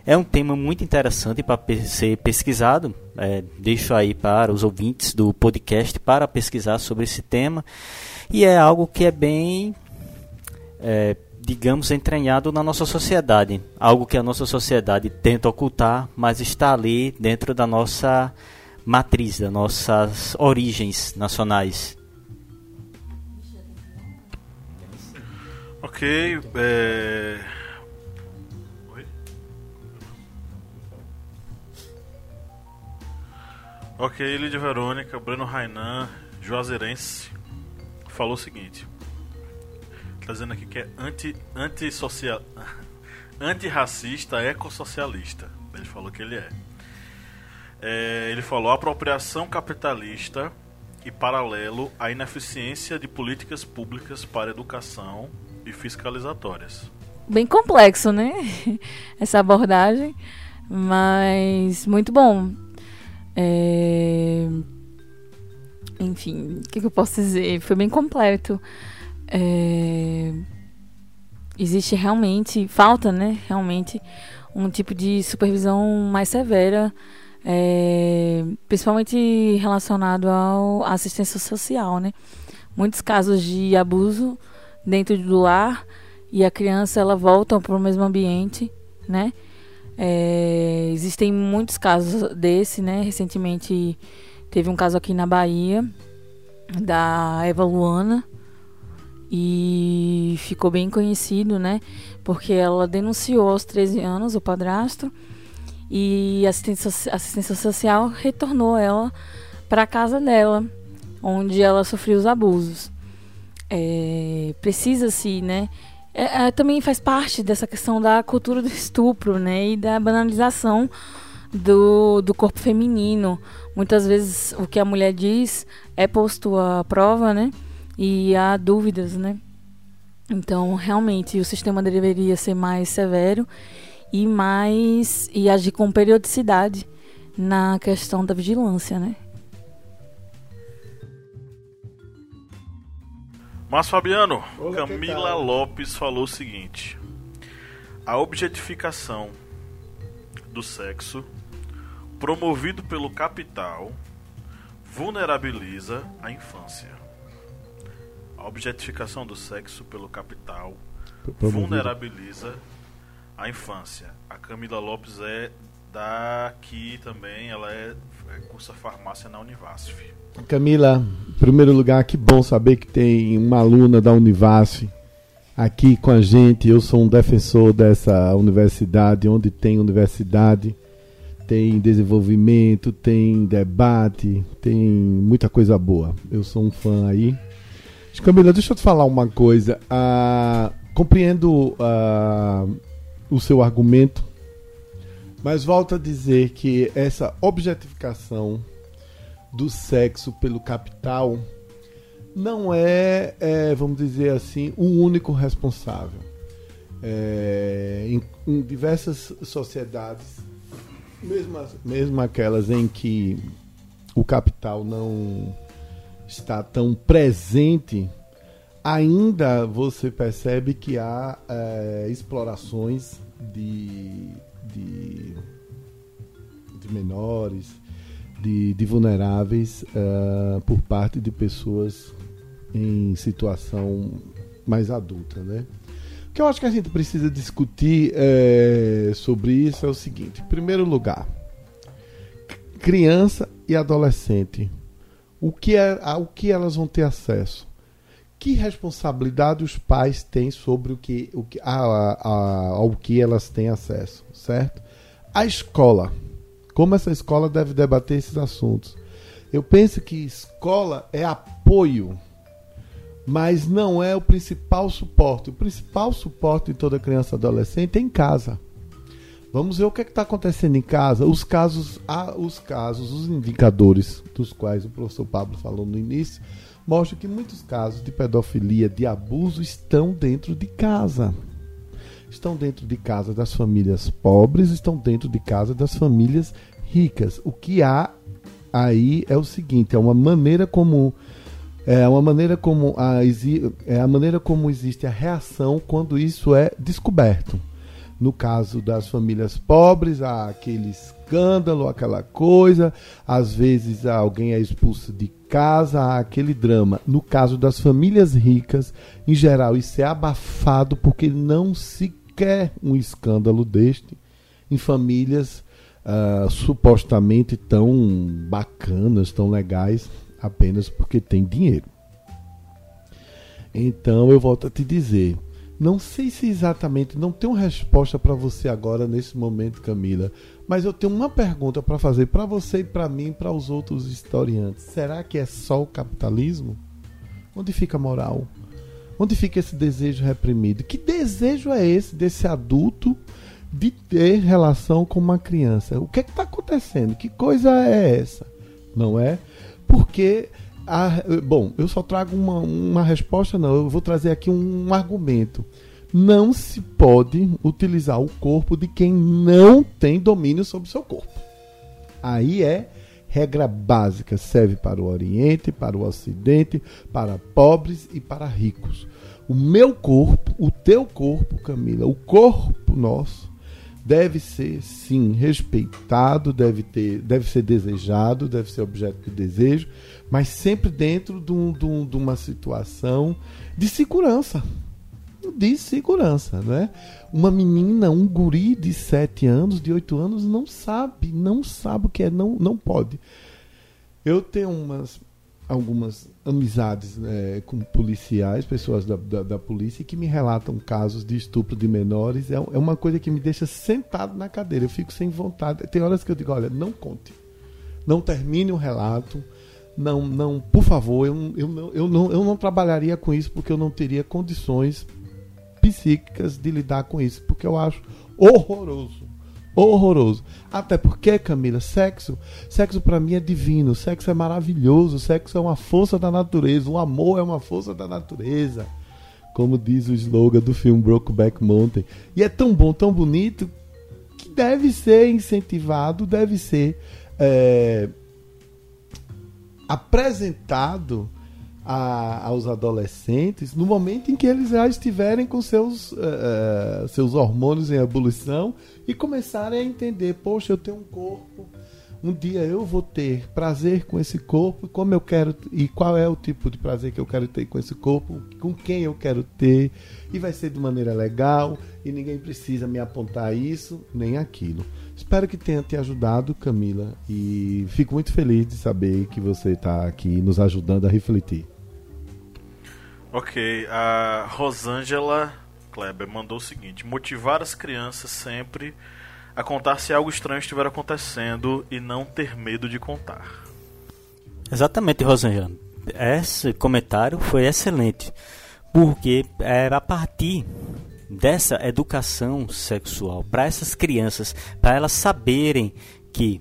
É um tema muito interessante para ser pesquisado. É, deixo aí para os ouvintes do podcast para pesquisar sobre esse tema. E é algo que é bem é, digamos, entranhado na nossa sociedade. Algo que a nossa sociedade tenta ocultar, mas está ali dentro da nossa matriz, das nossas origens nacionais. Ok. É... Ok, Lídia Verônica, Bruno Rainan, Juazeirense, falou o seguinte. Tá dizendo aqui que é anti, anti-social, antirracista, ecossocialista. Ele falou que ele é. é. Ele falou apropriação capitalista e paralelo à ineficiência de políticas públicas para educação e fiscalizatórias. Bem complexo, né? Essa abordagem, mas muito bom. É... Enfim, o que, que, eu posso dizer? Foi bem completo. É... Existe realmente, falta, né? Realmente, um tipo de supervisão mais severa, é... principalmente relacionado à assistência social, né? Muitos casos de abuso dentro do lar e a criança ela volta para o mesmo ambiente, né? É, existem muitos casos desse, né? Recentemente teve um caso aqui na Bahia da Eva Luana e ficou bem conhecido, né? Porque ela denunciou aos 13 anos o padrasto e a assistência, assistência social retornou ela para a casa dela, onde ela sofreu os abusos. É, Precisa-se, né? É, é, também faz parte dessa questão da cultura do estupro, né? E da banalização do, do corpo feminino. Muitas vezes o que a mulher diz é posto à prova, né? E há dúvidas, né? Então, realmente, o sistema deveria ser mais severo e mais e agir com periodicidade na questão da vigilância, né? Mas Fabiano, Olá, Camila Lopes falou o seguinte: a objetificação do sexo promovido pelo capital vulnerabiliza a infância. A objetificação do sexo pelo capital vulnerabiliza a infância. A Camila Lopes é daqui também, ela é, é cursa farmácia na Univasf. Camila, em primeiro lugar, que bom saber que tem uma aluna da Univasf aqui com a gente. Eu sou um defensor dessa universidade, onde tem universidade, tem desenvolvimento, tem debate, tem muita coisa boa. Eu sou um fã aí. Camila, deixa eu te falar uma coisa. Ah, compreendo ah, o seu argumento, mas volto a dizer que essa objetificação do sexo pelo capital não é, é vamos dizer assim, o único responsável. É, em, em, diversas sociedades, mesmo, mesmo aquelas em que o capital não está tão presente, ainda você percebe que há é, explorações de, de, de menores, de, de vulneráveis uh, por parte de pessoas em situação mais adulta, né? O que eu acho que a gente precisa discutir é, sobre isso é o seguinte: em primeiro lugar, criança e adolescente, o que é, ao que elas vão ter acesso? Que responsabilidade os pais têm sobre o que, o que, a, a, ao que elas têm acesso, certo? A escola como essa escola deve debater esses assuntos? Eu penso que escola é apoio, mas não é o principal suporte. O principal suporte de toda criança e adolescente é em casa. Vamos ver o que é está acontecendo em casa. Os casos, os casos, os indicadores dos quais o professor Pablo falou no início, mostram que muitos casos de pedofilia, de abuso, estão dentro de casa estão dentro de casa das famílias pobres, estão dentro de casa das famílias ricas. O que há aí é o seguinte, é uma maneira como é uma maneira como a, é a maneira como existe a reação quando isso é descoberto. No caso das famílias pobres, há aquele escândalo, aquela coisa, às vezes alguém é expulso de casa, há aquele drama. No caso das famílias ricas, em geral, isso é abafado porque não se quer um escândalo deste em famílias uh, supostamente tão bacanas, tão legais, apenas porque tem dinheiro. Então eu volto a te dizer: Não sei se exatamente, não tenho resposta para você agora nesse momento, Camila, mas eu tenho uma pergunta para fazer para você e para mim para os outros historiantes. Será que é só o capitalismo? Onde fica a moral? Onde fica esse desejo reprimido? Que desejo é esse desse adulto de ter relação com uma criança? O que é está acontecendo? Que coisa é essa? Não é? Porque a, bom, eu só trago uma, uma resposta, não. Eu vou trazer aqui um, um argumento. Não se pode utilizar o corpo de quem não tem domínio sobre o seu corpo. Aí é regra básica, serve para o Oriente, para o Ocidente, para pobres e para ricos. O meu corpo, o teu corpo, Camila, o corpo nosso deve ser sim respeitado, deve ter, deve ser desejado, deve ser objeto de desejo, mas sempre dentro de, um, de, um, de uma situação de segurança. De segurança, né? Uma menina, um guri de 7 anos, de 8 anos, não sabe, não sabe o que é, não, não pode. Eu tenho umas, algumas amizades né, com policiais, pessoas da, da, da, polícia, que me relatam casos de estupro de menores. É, é uma coisa que me deixa sentado na cadeira. Eu fico sem vontade. Tem horas que eu digo: olha, não conte. Não termine o relato não, não, por favor, eu, eu, não, eu, não, eu não trabalharia com isso porque eu não teria condições psíquicas de lidar com isso, porque eu acho horroroso. Horroroso. Até porque, Camila, sexo, sexo para mim é divino, sexo é maravilhoso, sexo é uma força da natureza, o amor é uma força da natureza. Como diz o slogan do filme Brokeback Mountain. E é tão bom, tão bonito, que deve ser incentivado, deve ser é, apresentado a, aos adolescentes no momento em que eles já estiverem com seus, uh, seus hormônios em ebulição e começarem a entender: poxa, eu tenho um corpo, um dia eu vou ter prazer com esse corpo, como eu quero e qual é o tipo de prazer que eu quero ter com esse corpo, com quem eu quero ter, e vai ser de maneira legal e ninguém precisa me apontar isso nem aquilo. Espero que tenha te ajudado, Camila, e fico muito feliz de saber que você está aqui nos ajudando a refletir. Ok, a Rosângela Kleber mandou o seguinte: motivar as crianças sempre a contar se algo estranho estiver acontecendo e não ter medo de contar. Exatamente, Rosângela. Esse comentário foi excelente, porque é a partir dessa educação sexual para essas crianças, para elas saberem que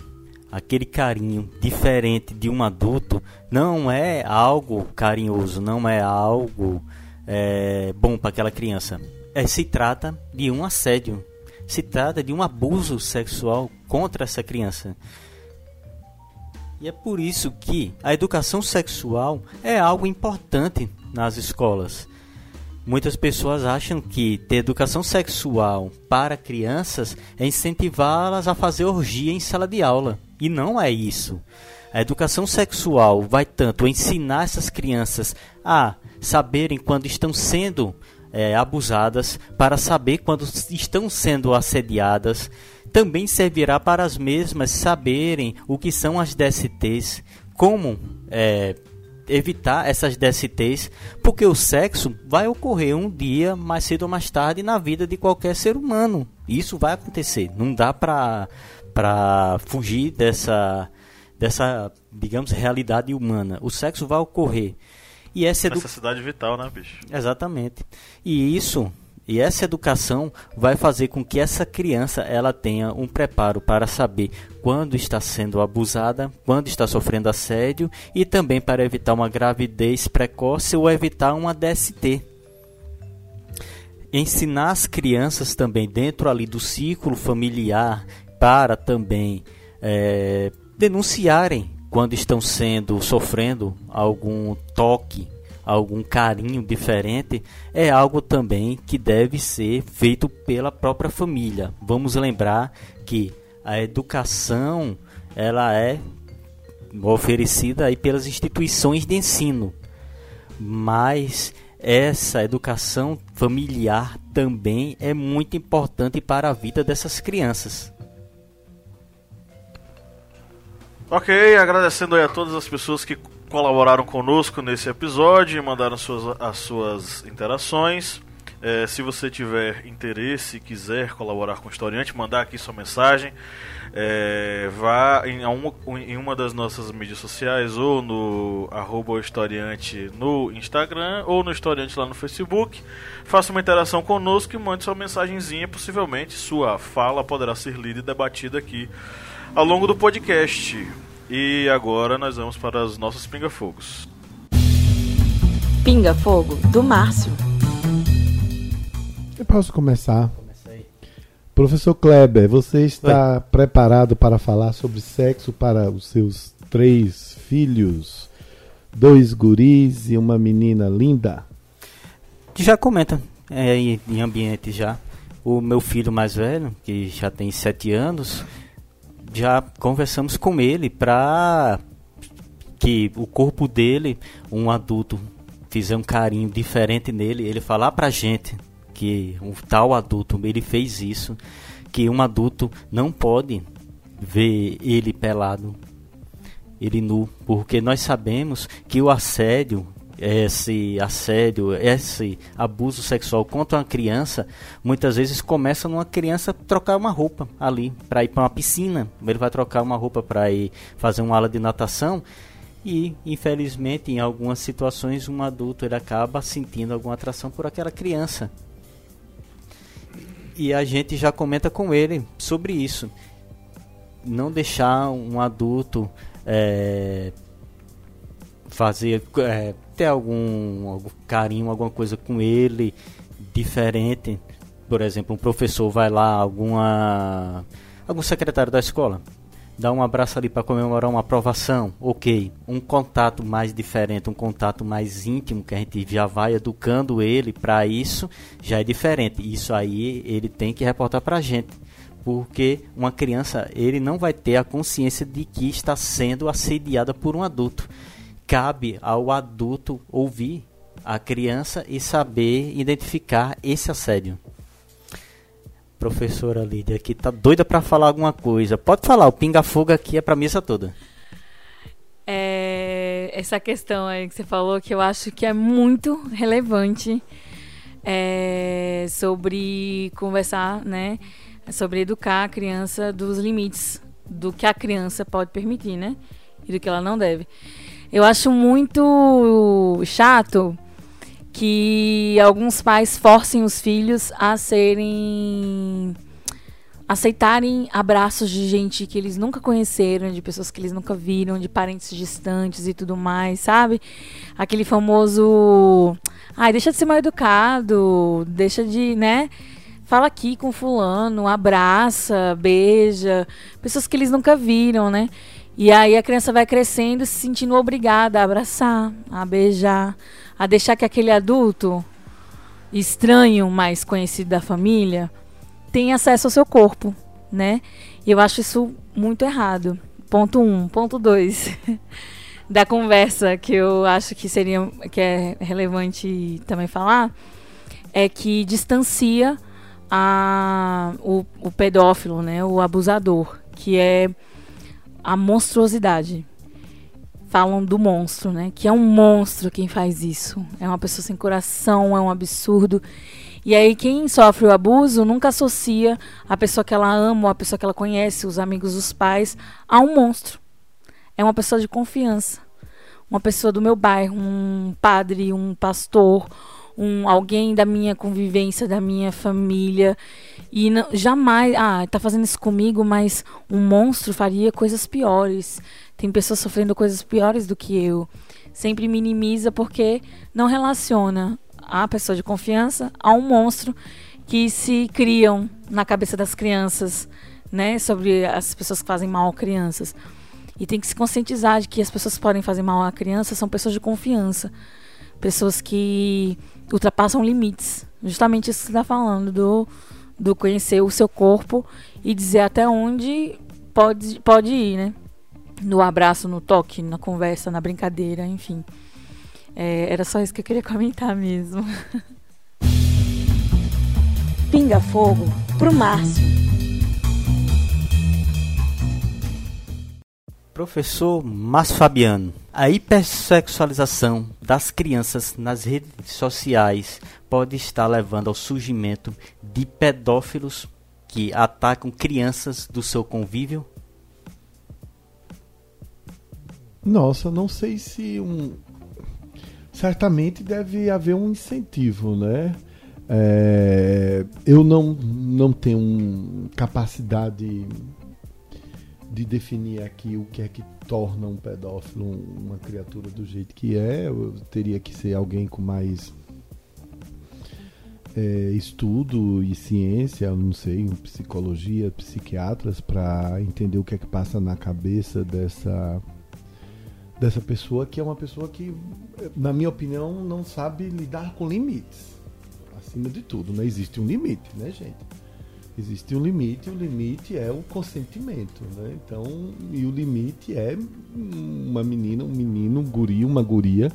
aquele carinho diferente de um adulto não é algo carinhoso, não é algo é, bom para aquela criança. É, se trata de um assédio, se trata de um abuso sexual contra essa criança. E é por isso que a educação sexual é algo importante nas escolas. Muitas pessoas acham que ter educação sexual para crianças é incentivá-las a fazer orgia em sala de aula. E não é isso. A educação sexual vai tanto ensinar essas crianças a saberem quando estão sendo é, abusadas, para saber quando estão sendo assediadas. Também servirá para as mesmas saberem o que são as DSTs, como é, evitar essas DSTs, porque o sexo vai ocorrer um dia, mais cedo ou mais tarde, na vida de qualquer ser humano. Isso vai acontecer. Não dá para para fugir dessa dessa, digamos, realidade humana. O sexo vai ocorrer. E essa edu... necessidade vital, né, bicho? Exatamente. E isso e essa educação vai fazer com que essa criança ela tenha um preparo para saber quando está sendo abusada, quando está sofrendo assédio e também para evitar uma gravidez precoce ou evitar uma DST. Ensinar as crianças também dentro ali do círculo familiar para também é, denunciarem quando estão sendo sofrendo algum toque algum carinho diferente, é algo também que deve ser feito pela própria família. Vamos lembrar que a educação ela é oferecida aí pelas instituições de ensino, mas essa educação familiar também é muito importante para a vida dessas crianças. Ok, agradecendo a todas as pessoas que colaboraram conosco nesse episódio e mandaram suas, as suas interações. É, se você tiver interesse e quiser colaborar com o Historiante, mandar aqui sua mensagem, é, vá em uma, em uma das nossas mídias sociais, ou no arroba Historiante no Instagram, ou no Historiante lá no Facebook. Faça uma interação conosco e mande sua mensagenzinha. Possivelmente sua fala poderá ser lida e debatida aqui ao longo do podcast. E agora nós vamos para os nossos pinga-fogos. Pinga-fogo do Márcio. Eu posso começar? Professor Kleber, você está Oi. preparado para falar sobre sexo para os seus três filhos? Dois guris e uma menina linda? Já comenta é, em, em ambiente já. O meu filho mais velho, que já tem sete anos, já conversamos com ele para que o corpo dele, um adulto, fizer um carinho diferente nele, ele falar pra gente que um tal adulto ele fez isso, que um adulto não pode ver ele pelado, ele nu, porque nós sabemos que o assédio, esse assédio, esse abuso sexual contra uma criança, muitas vezes começa numa criança trocar uma roupa ali para ir para uma piscina, ele vai trocar uma roupa para ir fazer uma aula de natação e infelizmente em algumas situações um adulto ele acaba sentindo alguma atração por aquela criança e a gente já comenta com ele sobre isso. Não deixar um adulto é, fazer é, ter algum, algum carinho, alguma coisa com ele diferente. Por exemplo, um professor vai lá, alguma algum secretário da escola dar um abraço ali para comemorar uma aprovação, ok. Um contato mais diferente, um contato mais íntimo, que a gente já vai educando ele para isso, já é diferente. Isso aí ele tem que reportar para a gente. Porque uma criança, ele não vai ter a consciência de que está sendo assediada por um adulto. Cabe ao adulto ouvir a criança e saber identificar esse assédio professora Lídia que tá doida para falar alguma coisa. Pode falar, o pinga-fogo aqui é pra mesa toda. É, essa questão aí que você falou que eu acho que é muito relevante é, sobre conversar, né? Sobre educar a criança dos limites do que a criança pode permitir, né? E do que ela não deve. Eu acho muito chato que alguns pais forcem os filhos a serem aceitarem abraços de gente que eles nunca conheceram, de pessoas que eles nunca viram, de parentes distantes e tudo mais, sabe? Aquele famoso, ai, deixa de ser mal educado, deixa de, né? Fala aqui com fulano, abraça, beija, pessoas que eles nunca viram, né? E aí a criança vai crescendo se sentindo obrigada a abraçar, a beijar, a deixar que aquele adulto estranho, mais conhecido da família, tenha acesso ao seu corpo, né? E eu acho isso muito errado. Ponto um. Ponto dois. da conversa que eu acho que seria que é relevante também falar é que distancia a, o, o pedófilo, né, o abusador, que é a monstruosidade falam do monstro, né? Que é um monstro quem faz isso. É uma pessoa sem coração, é um absurdo. E aí quem sofre o abuso nunca associa a pessoa que ela ama, a pessoa que ela conhece, os amigos, os pais, a um monstro. É uma pessoa de confiança. Uma pessoa do meu bairro, um padre, um pastor, um alguém da minha convivência, da minha família. E não, jamais, ah, tá fazendo isso comigo, mas um monstro faria coisas piores. Tem pessoas sofrendo coisas piores do que eu. Sempre minimiza porque não relaciona a pessoa de confiança a um monstro que se criam na cabeça das crianças, né, sobre as pessoas que fazem mal a crianças. E tem que se conscientizar de que as pessoas que podem fazer mal a criança são pessoas de confiança, pessoas que ultrapassam limites. Justamente isso que você está falando, do, do conhecer o seu corpo e dizer até onde pode, pode ir, né? no abraço, no toque, na conversa, na brincadeira, enfim. É, era só isso que eu queria comentar mesmo. Pinga Fogo pro Márcio. Professor Márcio Fabiano. A hipersexualização das crianças nas redes sociais pode estar levando ao surgimento de pedófilos que atacam crianças do seu convívio? Nossa, não sei se um. Certamente deve haver um incentivo, né? É... eu não, não tenho capacidade de definir aqui o que é que torna um pedófilo uma criatura do jeito que é. Eu teria que ser alguém com mais é, estudo e ciência, não sei, psicologia, psiquiatras, para entender o que é que passa na cabeça dessa dessa pessoa que é uma pessoa que, na minha opinião, não sabe lidar com limites. Acima de tudo, não existe um limite, né, gente? Existe um limite, e o limite é o consentimento, né? Então, e o limite é uma menina, um menino, um guri, uma guria,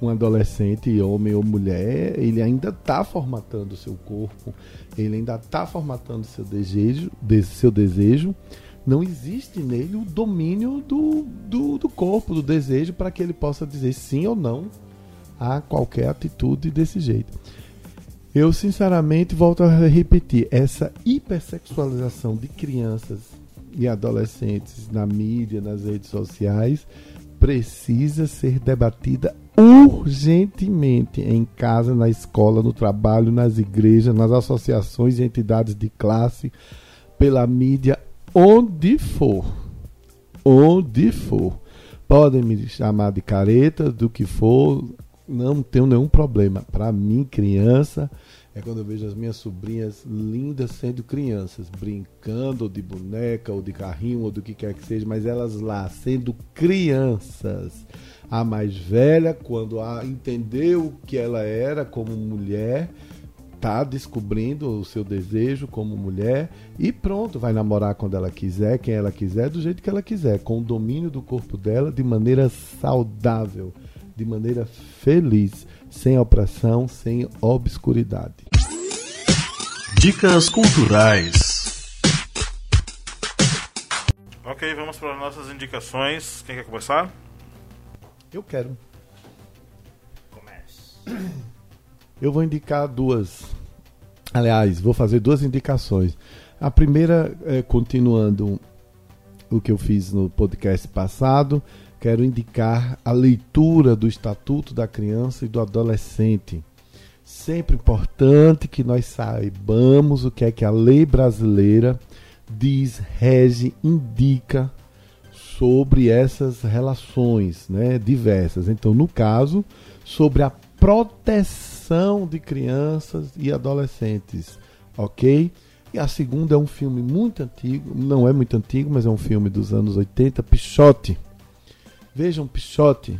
um adolescente, homem ou mulher, ele ainda está formatando o seu corpo, ele ainda está formatando seu desejo, seu desejo. Não existe nele o domínio do, do, do corpo, do desejo, para que ele possa dizer sim ou não a qualquer atitude desse jeito. Eu, sinceramente, volto a repetir: essa hipersexualização de crianças e adolescentes na mídia, nas redes sociais, precisa ser debatida urgentemente em casa, na escola, no trabalho, nas igrejas, nas associações e entidades de classe, pela mídia, onde for. Onde for. Podem me chamar de careta, do que for, não tenho nenhum problema. Para mim, criança é quando eu vejo as minhas sobrinhas lindas sendo crianças, brincando de boneca, ou de carrinho, ou do que quer que seja, mas elas lá sendo crianças. A mais velha, quando a entendeu o que ela era como mulher, tá descobrindo o seu desejo como mulher e pronto, vai namorar quando ela quiser, quem ela quiser, do jeito que ela quiser, com o domínio do corpo dela de maneira saudável de maneira feliz, sem opressão, sem obscuridade. Dicas culturais. Ok, vamos para as nossas indicações. Quem quer começar? Eu quero. Comece. Eu vou indicar duas. Aliás, vou fazer duas indicações. A primeira, é, continuando o que eu fiz no podcast passado, quero indicar a leitura do Estatuto da Criança e do Adolescente. Sempre importante que nós saibamos o que é que a lei brasileira diz, rege, indica sobre essas relações né, diversas. Então, no caso, sobre a proteção de crianças e adolescentes, ok? E a segunda é um filme muito antigo, não é muito antigo, mas é um filme dos anos 80, Pichote Vejam Pichote.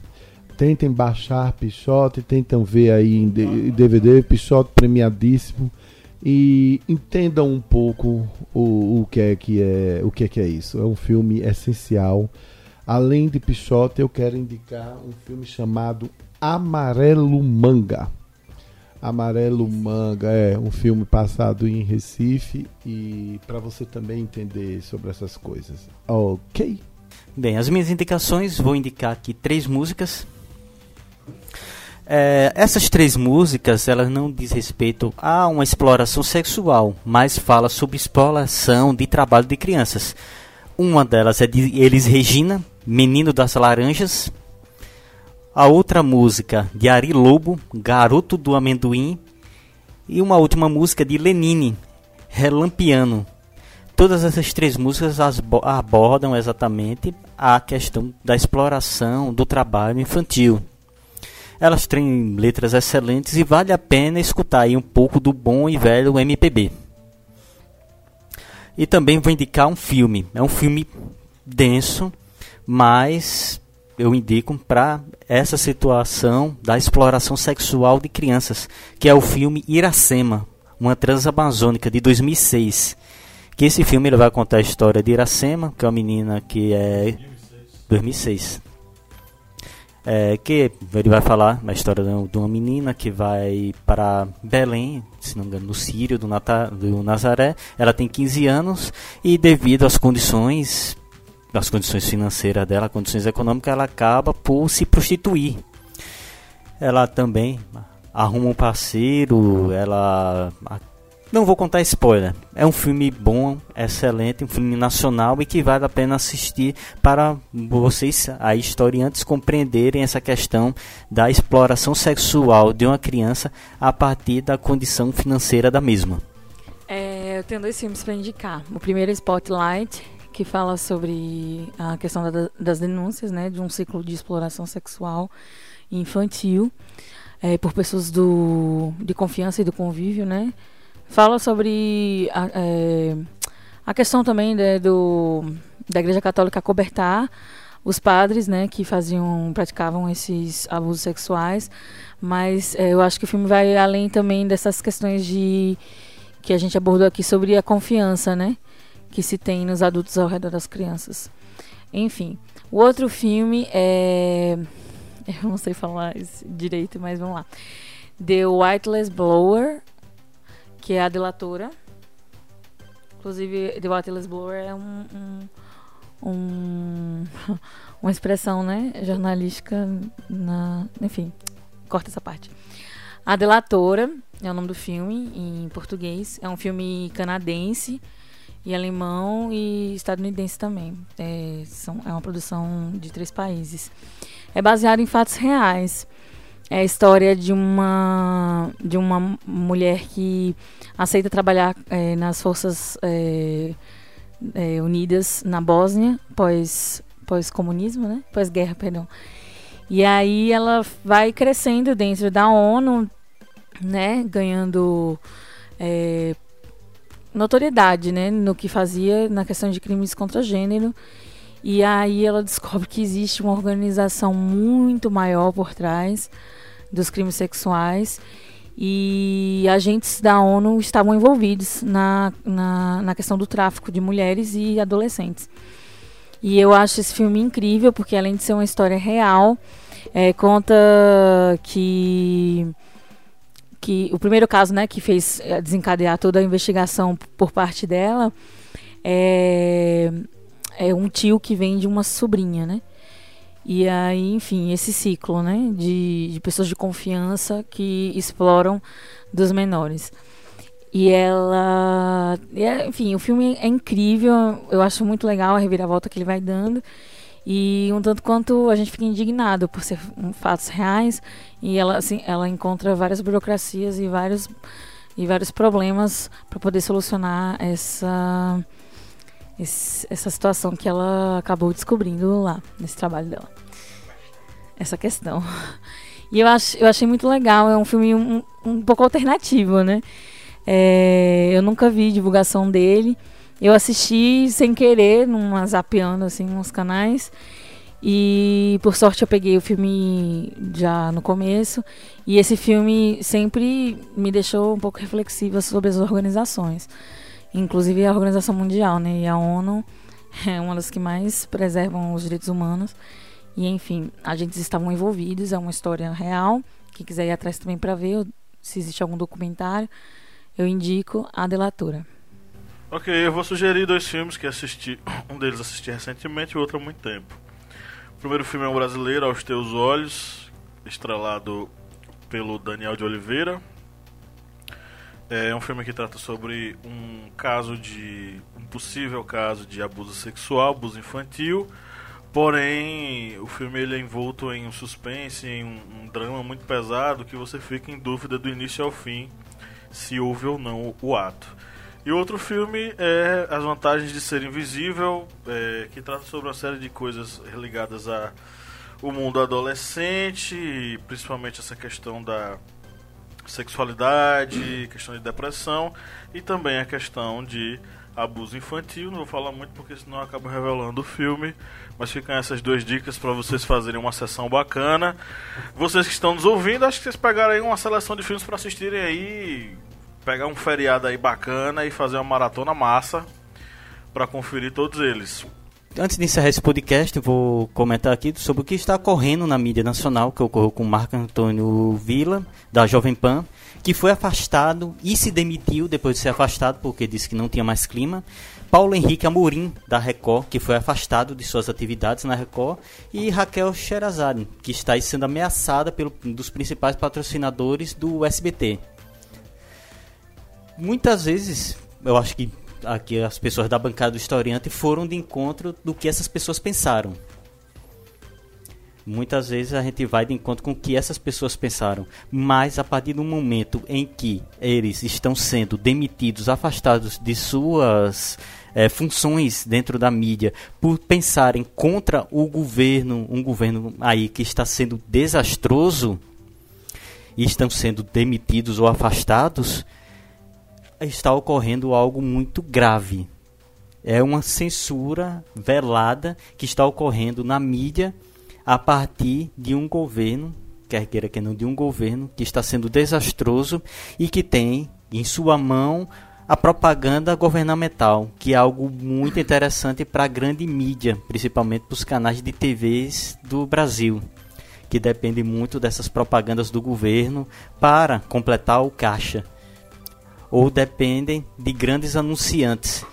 Tentem baixar Pichote, tentam ver aí em DVD, Pichote premiadíssimo. E entendam um pouco o, o que é que é o que é que é isso. É um filme essencial. Além de Pichote, eu quero indicar um filme chamado Amarelo Manga. Amarelo Manga é um filme passado em Recife e para você também entender sobre essas coisas. Ok? Bem, as minhas indicações, vou indicar aqui três músicas. É, essas três músicas, elas não diz respeito a uma exploração sexual, mas fala sobre exploração de trabalho de crianças. Uma delas é de Elis Regina, Menino das Laranjas. A outra música de Ari Lobo, Garoto do Amendoim. E uma última música de Lenine, Relampiano. Todas essas três músicas abordam exatamente a questão da exploração do trabalho infantil. Elas têm letras excelentes e vale a pena escutar aí um pouco do bom e velho MPB. E também vou indicar um filme. É um filme denso, mas eu indico para essa situação da exploração sexual de crianças, que é o filme Iracema, uma transamazônica de 2006 que esse filme ele vai contar a história de Iracema, que é uma menina que é 2006. É, que ele vai falar a história de uma menina que vai para Belém, se não me engano, no Sírio, do, Nata, do Nazaré. Ela tem 15 anos e, devido às condições das condições financeiras dela, condições econômicas, ela acaba por se prostituir. Ela também arruma um parceiro, ela não vou contar spoiler. É um filme bom, excelente, um filme nacional e que vale a pena assistir para vocês, aí historiantes, compreenderem essa questão da exploração sexual de uma criança a partir da condição financeira da mesma. É, eu tenho dois filmes para indicar. O primeiro é Spotlight, que fala sobre a questão da, das denúncias, né, de um ciclo de exploração sexual infantil é, por pessoas do, de confiança e do convívio, né? Fala sobre a, é, a questão também né, do, da Igreja Católica cobertar os padres, né, que faziam, praticavam esses abusos sexuais, mas é, eu acho que o filme vai além também dessas questões de que a gente abordou aqui sobre a confiança, né, que se tem nos adultos ao redor das crianças. Enfim, o outro filme é, eu não sei falar direito, mas vamos lá. The Whiteless Blower que é a delatora. Inclusive, The Wattless Blower é um, um, um uma expressão né, jornalística. Na, enfim, corta essa parte. A Delatora é o nome do filme em português. É um filme canadense e alemão e estadunidense também. É, são, é uma produção de três países. É baseado em fatos reais. É a história de uma, de uma mulher que aceita trabalhar é, nas Forças é, é, Unidas na Bósnia, pós, pós-comunismo, né? Pós-guerra, perdão. E aí ela vai crescendo dentro da ONU, né? Ganhando é, notoriedade, né? No que fazia na questão de crimes contra gênero. E aí ela descobre que existe uma organização muito maior por trás dos crimes sexuais e agentes da ONU estavam envolvidos na, na, na, questão do tráfico de mulheres e adolescentes. E eu acho esse filme incrível porque além de ser uma história real, é, conta que que o primeiro caso, né, que fez é, desencadear toda a investigação por parte dela é, é um tio que vende uma sobrinha, né? E aí, enfim, esse ciclo, né, de, de pessoas de confiança que exploram dos menores. E ela. É, enfim, o filme é incrível, eu acho muito legal a reviravolta que ele vai dando. E um tanto quanto a gente fica indignado por ser fatos reais. E ela, assim, ela encontra várias burocracias e vários, e vários problemas para poder solucionar essa esse, essa situação que ela acabou descobrindo lá, nesse trabalho dela. Essa questão. E eu, ach, eu achei muito legal, é um filme um, um pouco alternativo, né? É, eu nunca vi divulgação dele. Eu assisti sem querer, numa zapeando assim, nos canais. E por sorte eu peguei o filme já no começo. E esse filme sempre me deixou um pouco reflexiva sobre as organizações inclusive a Organização Mundial, né? E a ONU é uma das que mais preservam os direitos humanos. E enfim, agentes estavam envolvidos, é uma história real. Quem quiser ir atrás também para ver se existe algum documentário, eu indico A Delatora. Ok, eu vou sugerir dois filmes que assisti. Um deles assisti recentemente e o outro há muito tempo. O primeiro filme é um brasileiro, Aos Teus Olhos, estrelado pelo Daniel de Oliveira, é um filme que trata sobre um caso de. um possível caso de abuso sexual, abuso infantil. Porém, o filme ele é envolto em um suspense, em um, um drama muito pesado que você fica em dúvida do início ao fim se houve ou não o ato. E outro filme é As Vantagens de Ser Invisível, é, que trata sobre uma série de coisas ligadas a o mundo adolescente, principalmente essa questão da sexualidade, questão de depressão e também a questão de abuso infantil. Não vou falar muito porque senão eu acabo revelando o filme, mas ficam essas duas dicas para vocês fazerem uma sessão bacana. Vocês que estão nos ouvindo, acho que vocês pegaram aí uma seleção de filmes para assistirem aí, pegar um feriado aí bacana e fazer uma maratona massa para conferir todos eles. Antes de encerrar esse podcast, vou comentar aqui sobre o que está ocorrendo na mídia nacional, que ocorreu com Marco Antônio Villa, da Jovem Pan, que foi afastado e se demitiu depois de ser afastado porque disse que não tinha mais clima. Paulo Henrique Amorim, da Record, que foi afastado de suas atividades na Record, e Raquel Sherazade, que está sendo ameaçada pelo um dos principais patrocinadores do SBT. Muitas vezes, eu acho que aqui as pessoas da bancada do historiante foram de encontro do que essas pessoas pensaram. Muitas vezes a gente vai de encontro com o que essas pessoas pensaram, mas a partir do momento em que eles estão sendo demitidos, afastados de suas é, funções dentro da mídia por pensarem contra o governo, um governo aí que está sendo desastroso e estão sendo demitidos ou afastados, está ocorrendo algo muito grave. É uma censura velada que está ocorrendo na mídia a partir de um governo, quer queira que não, de um governo que está sendo desastroso e que tem em sua mão a propaganda governamental, que é algo muito interessante para a grande mídia, principalmente para os canais de TVs do Brasil, que depende muito dessas propagandas do governo para completar o caixa, ou dependem de grandes anunciantes.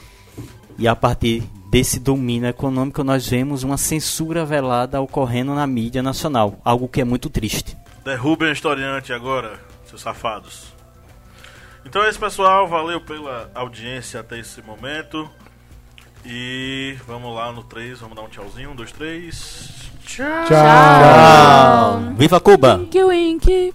E a partir desse domínio econômico, nós vemos uma censura velada ocorrendo na mídia nacional, algo que é muito triste. Derrubem o historiante agora, seus safados. Então é isso, pessoal. Valeu pela audiência até esse momento. E vamos lá no 3, vamos dar um tchauzinho. 1, 2, 3. Tchau. Tchau. Viva Cuba! Winky, winky.